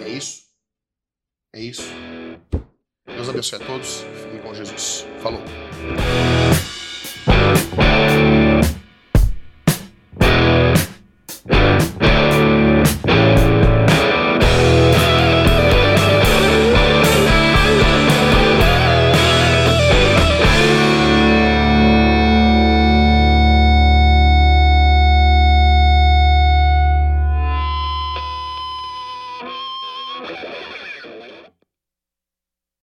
É isso. É isso. Deus abençoe a todos. Fiquem com Jesus. Falou.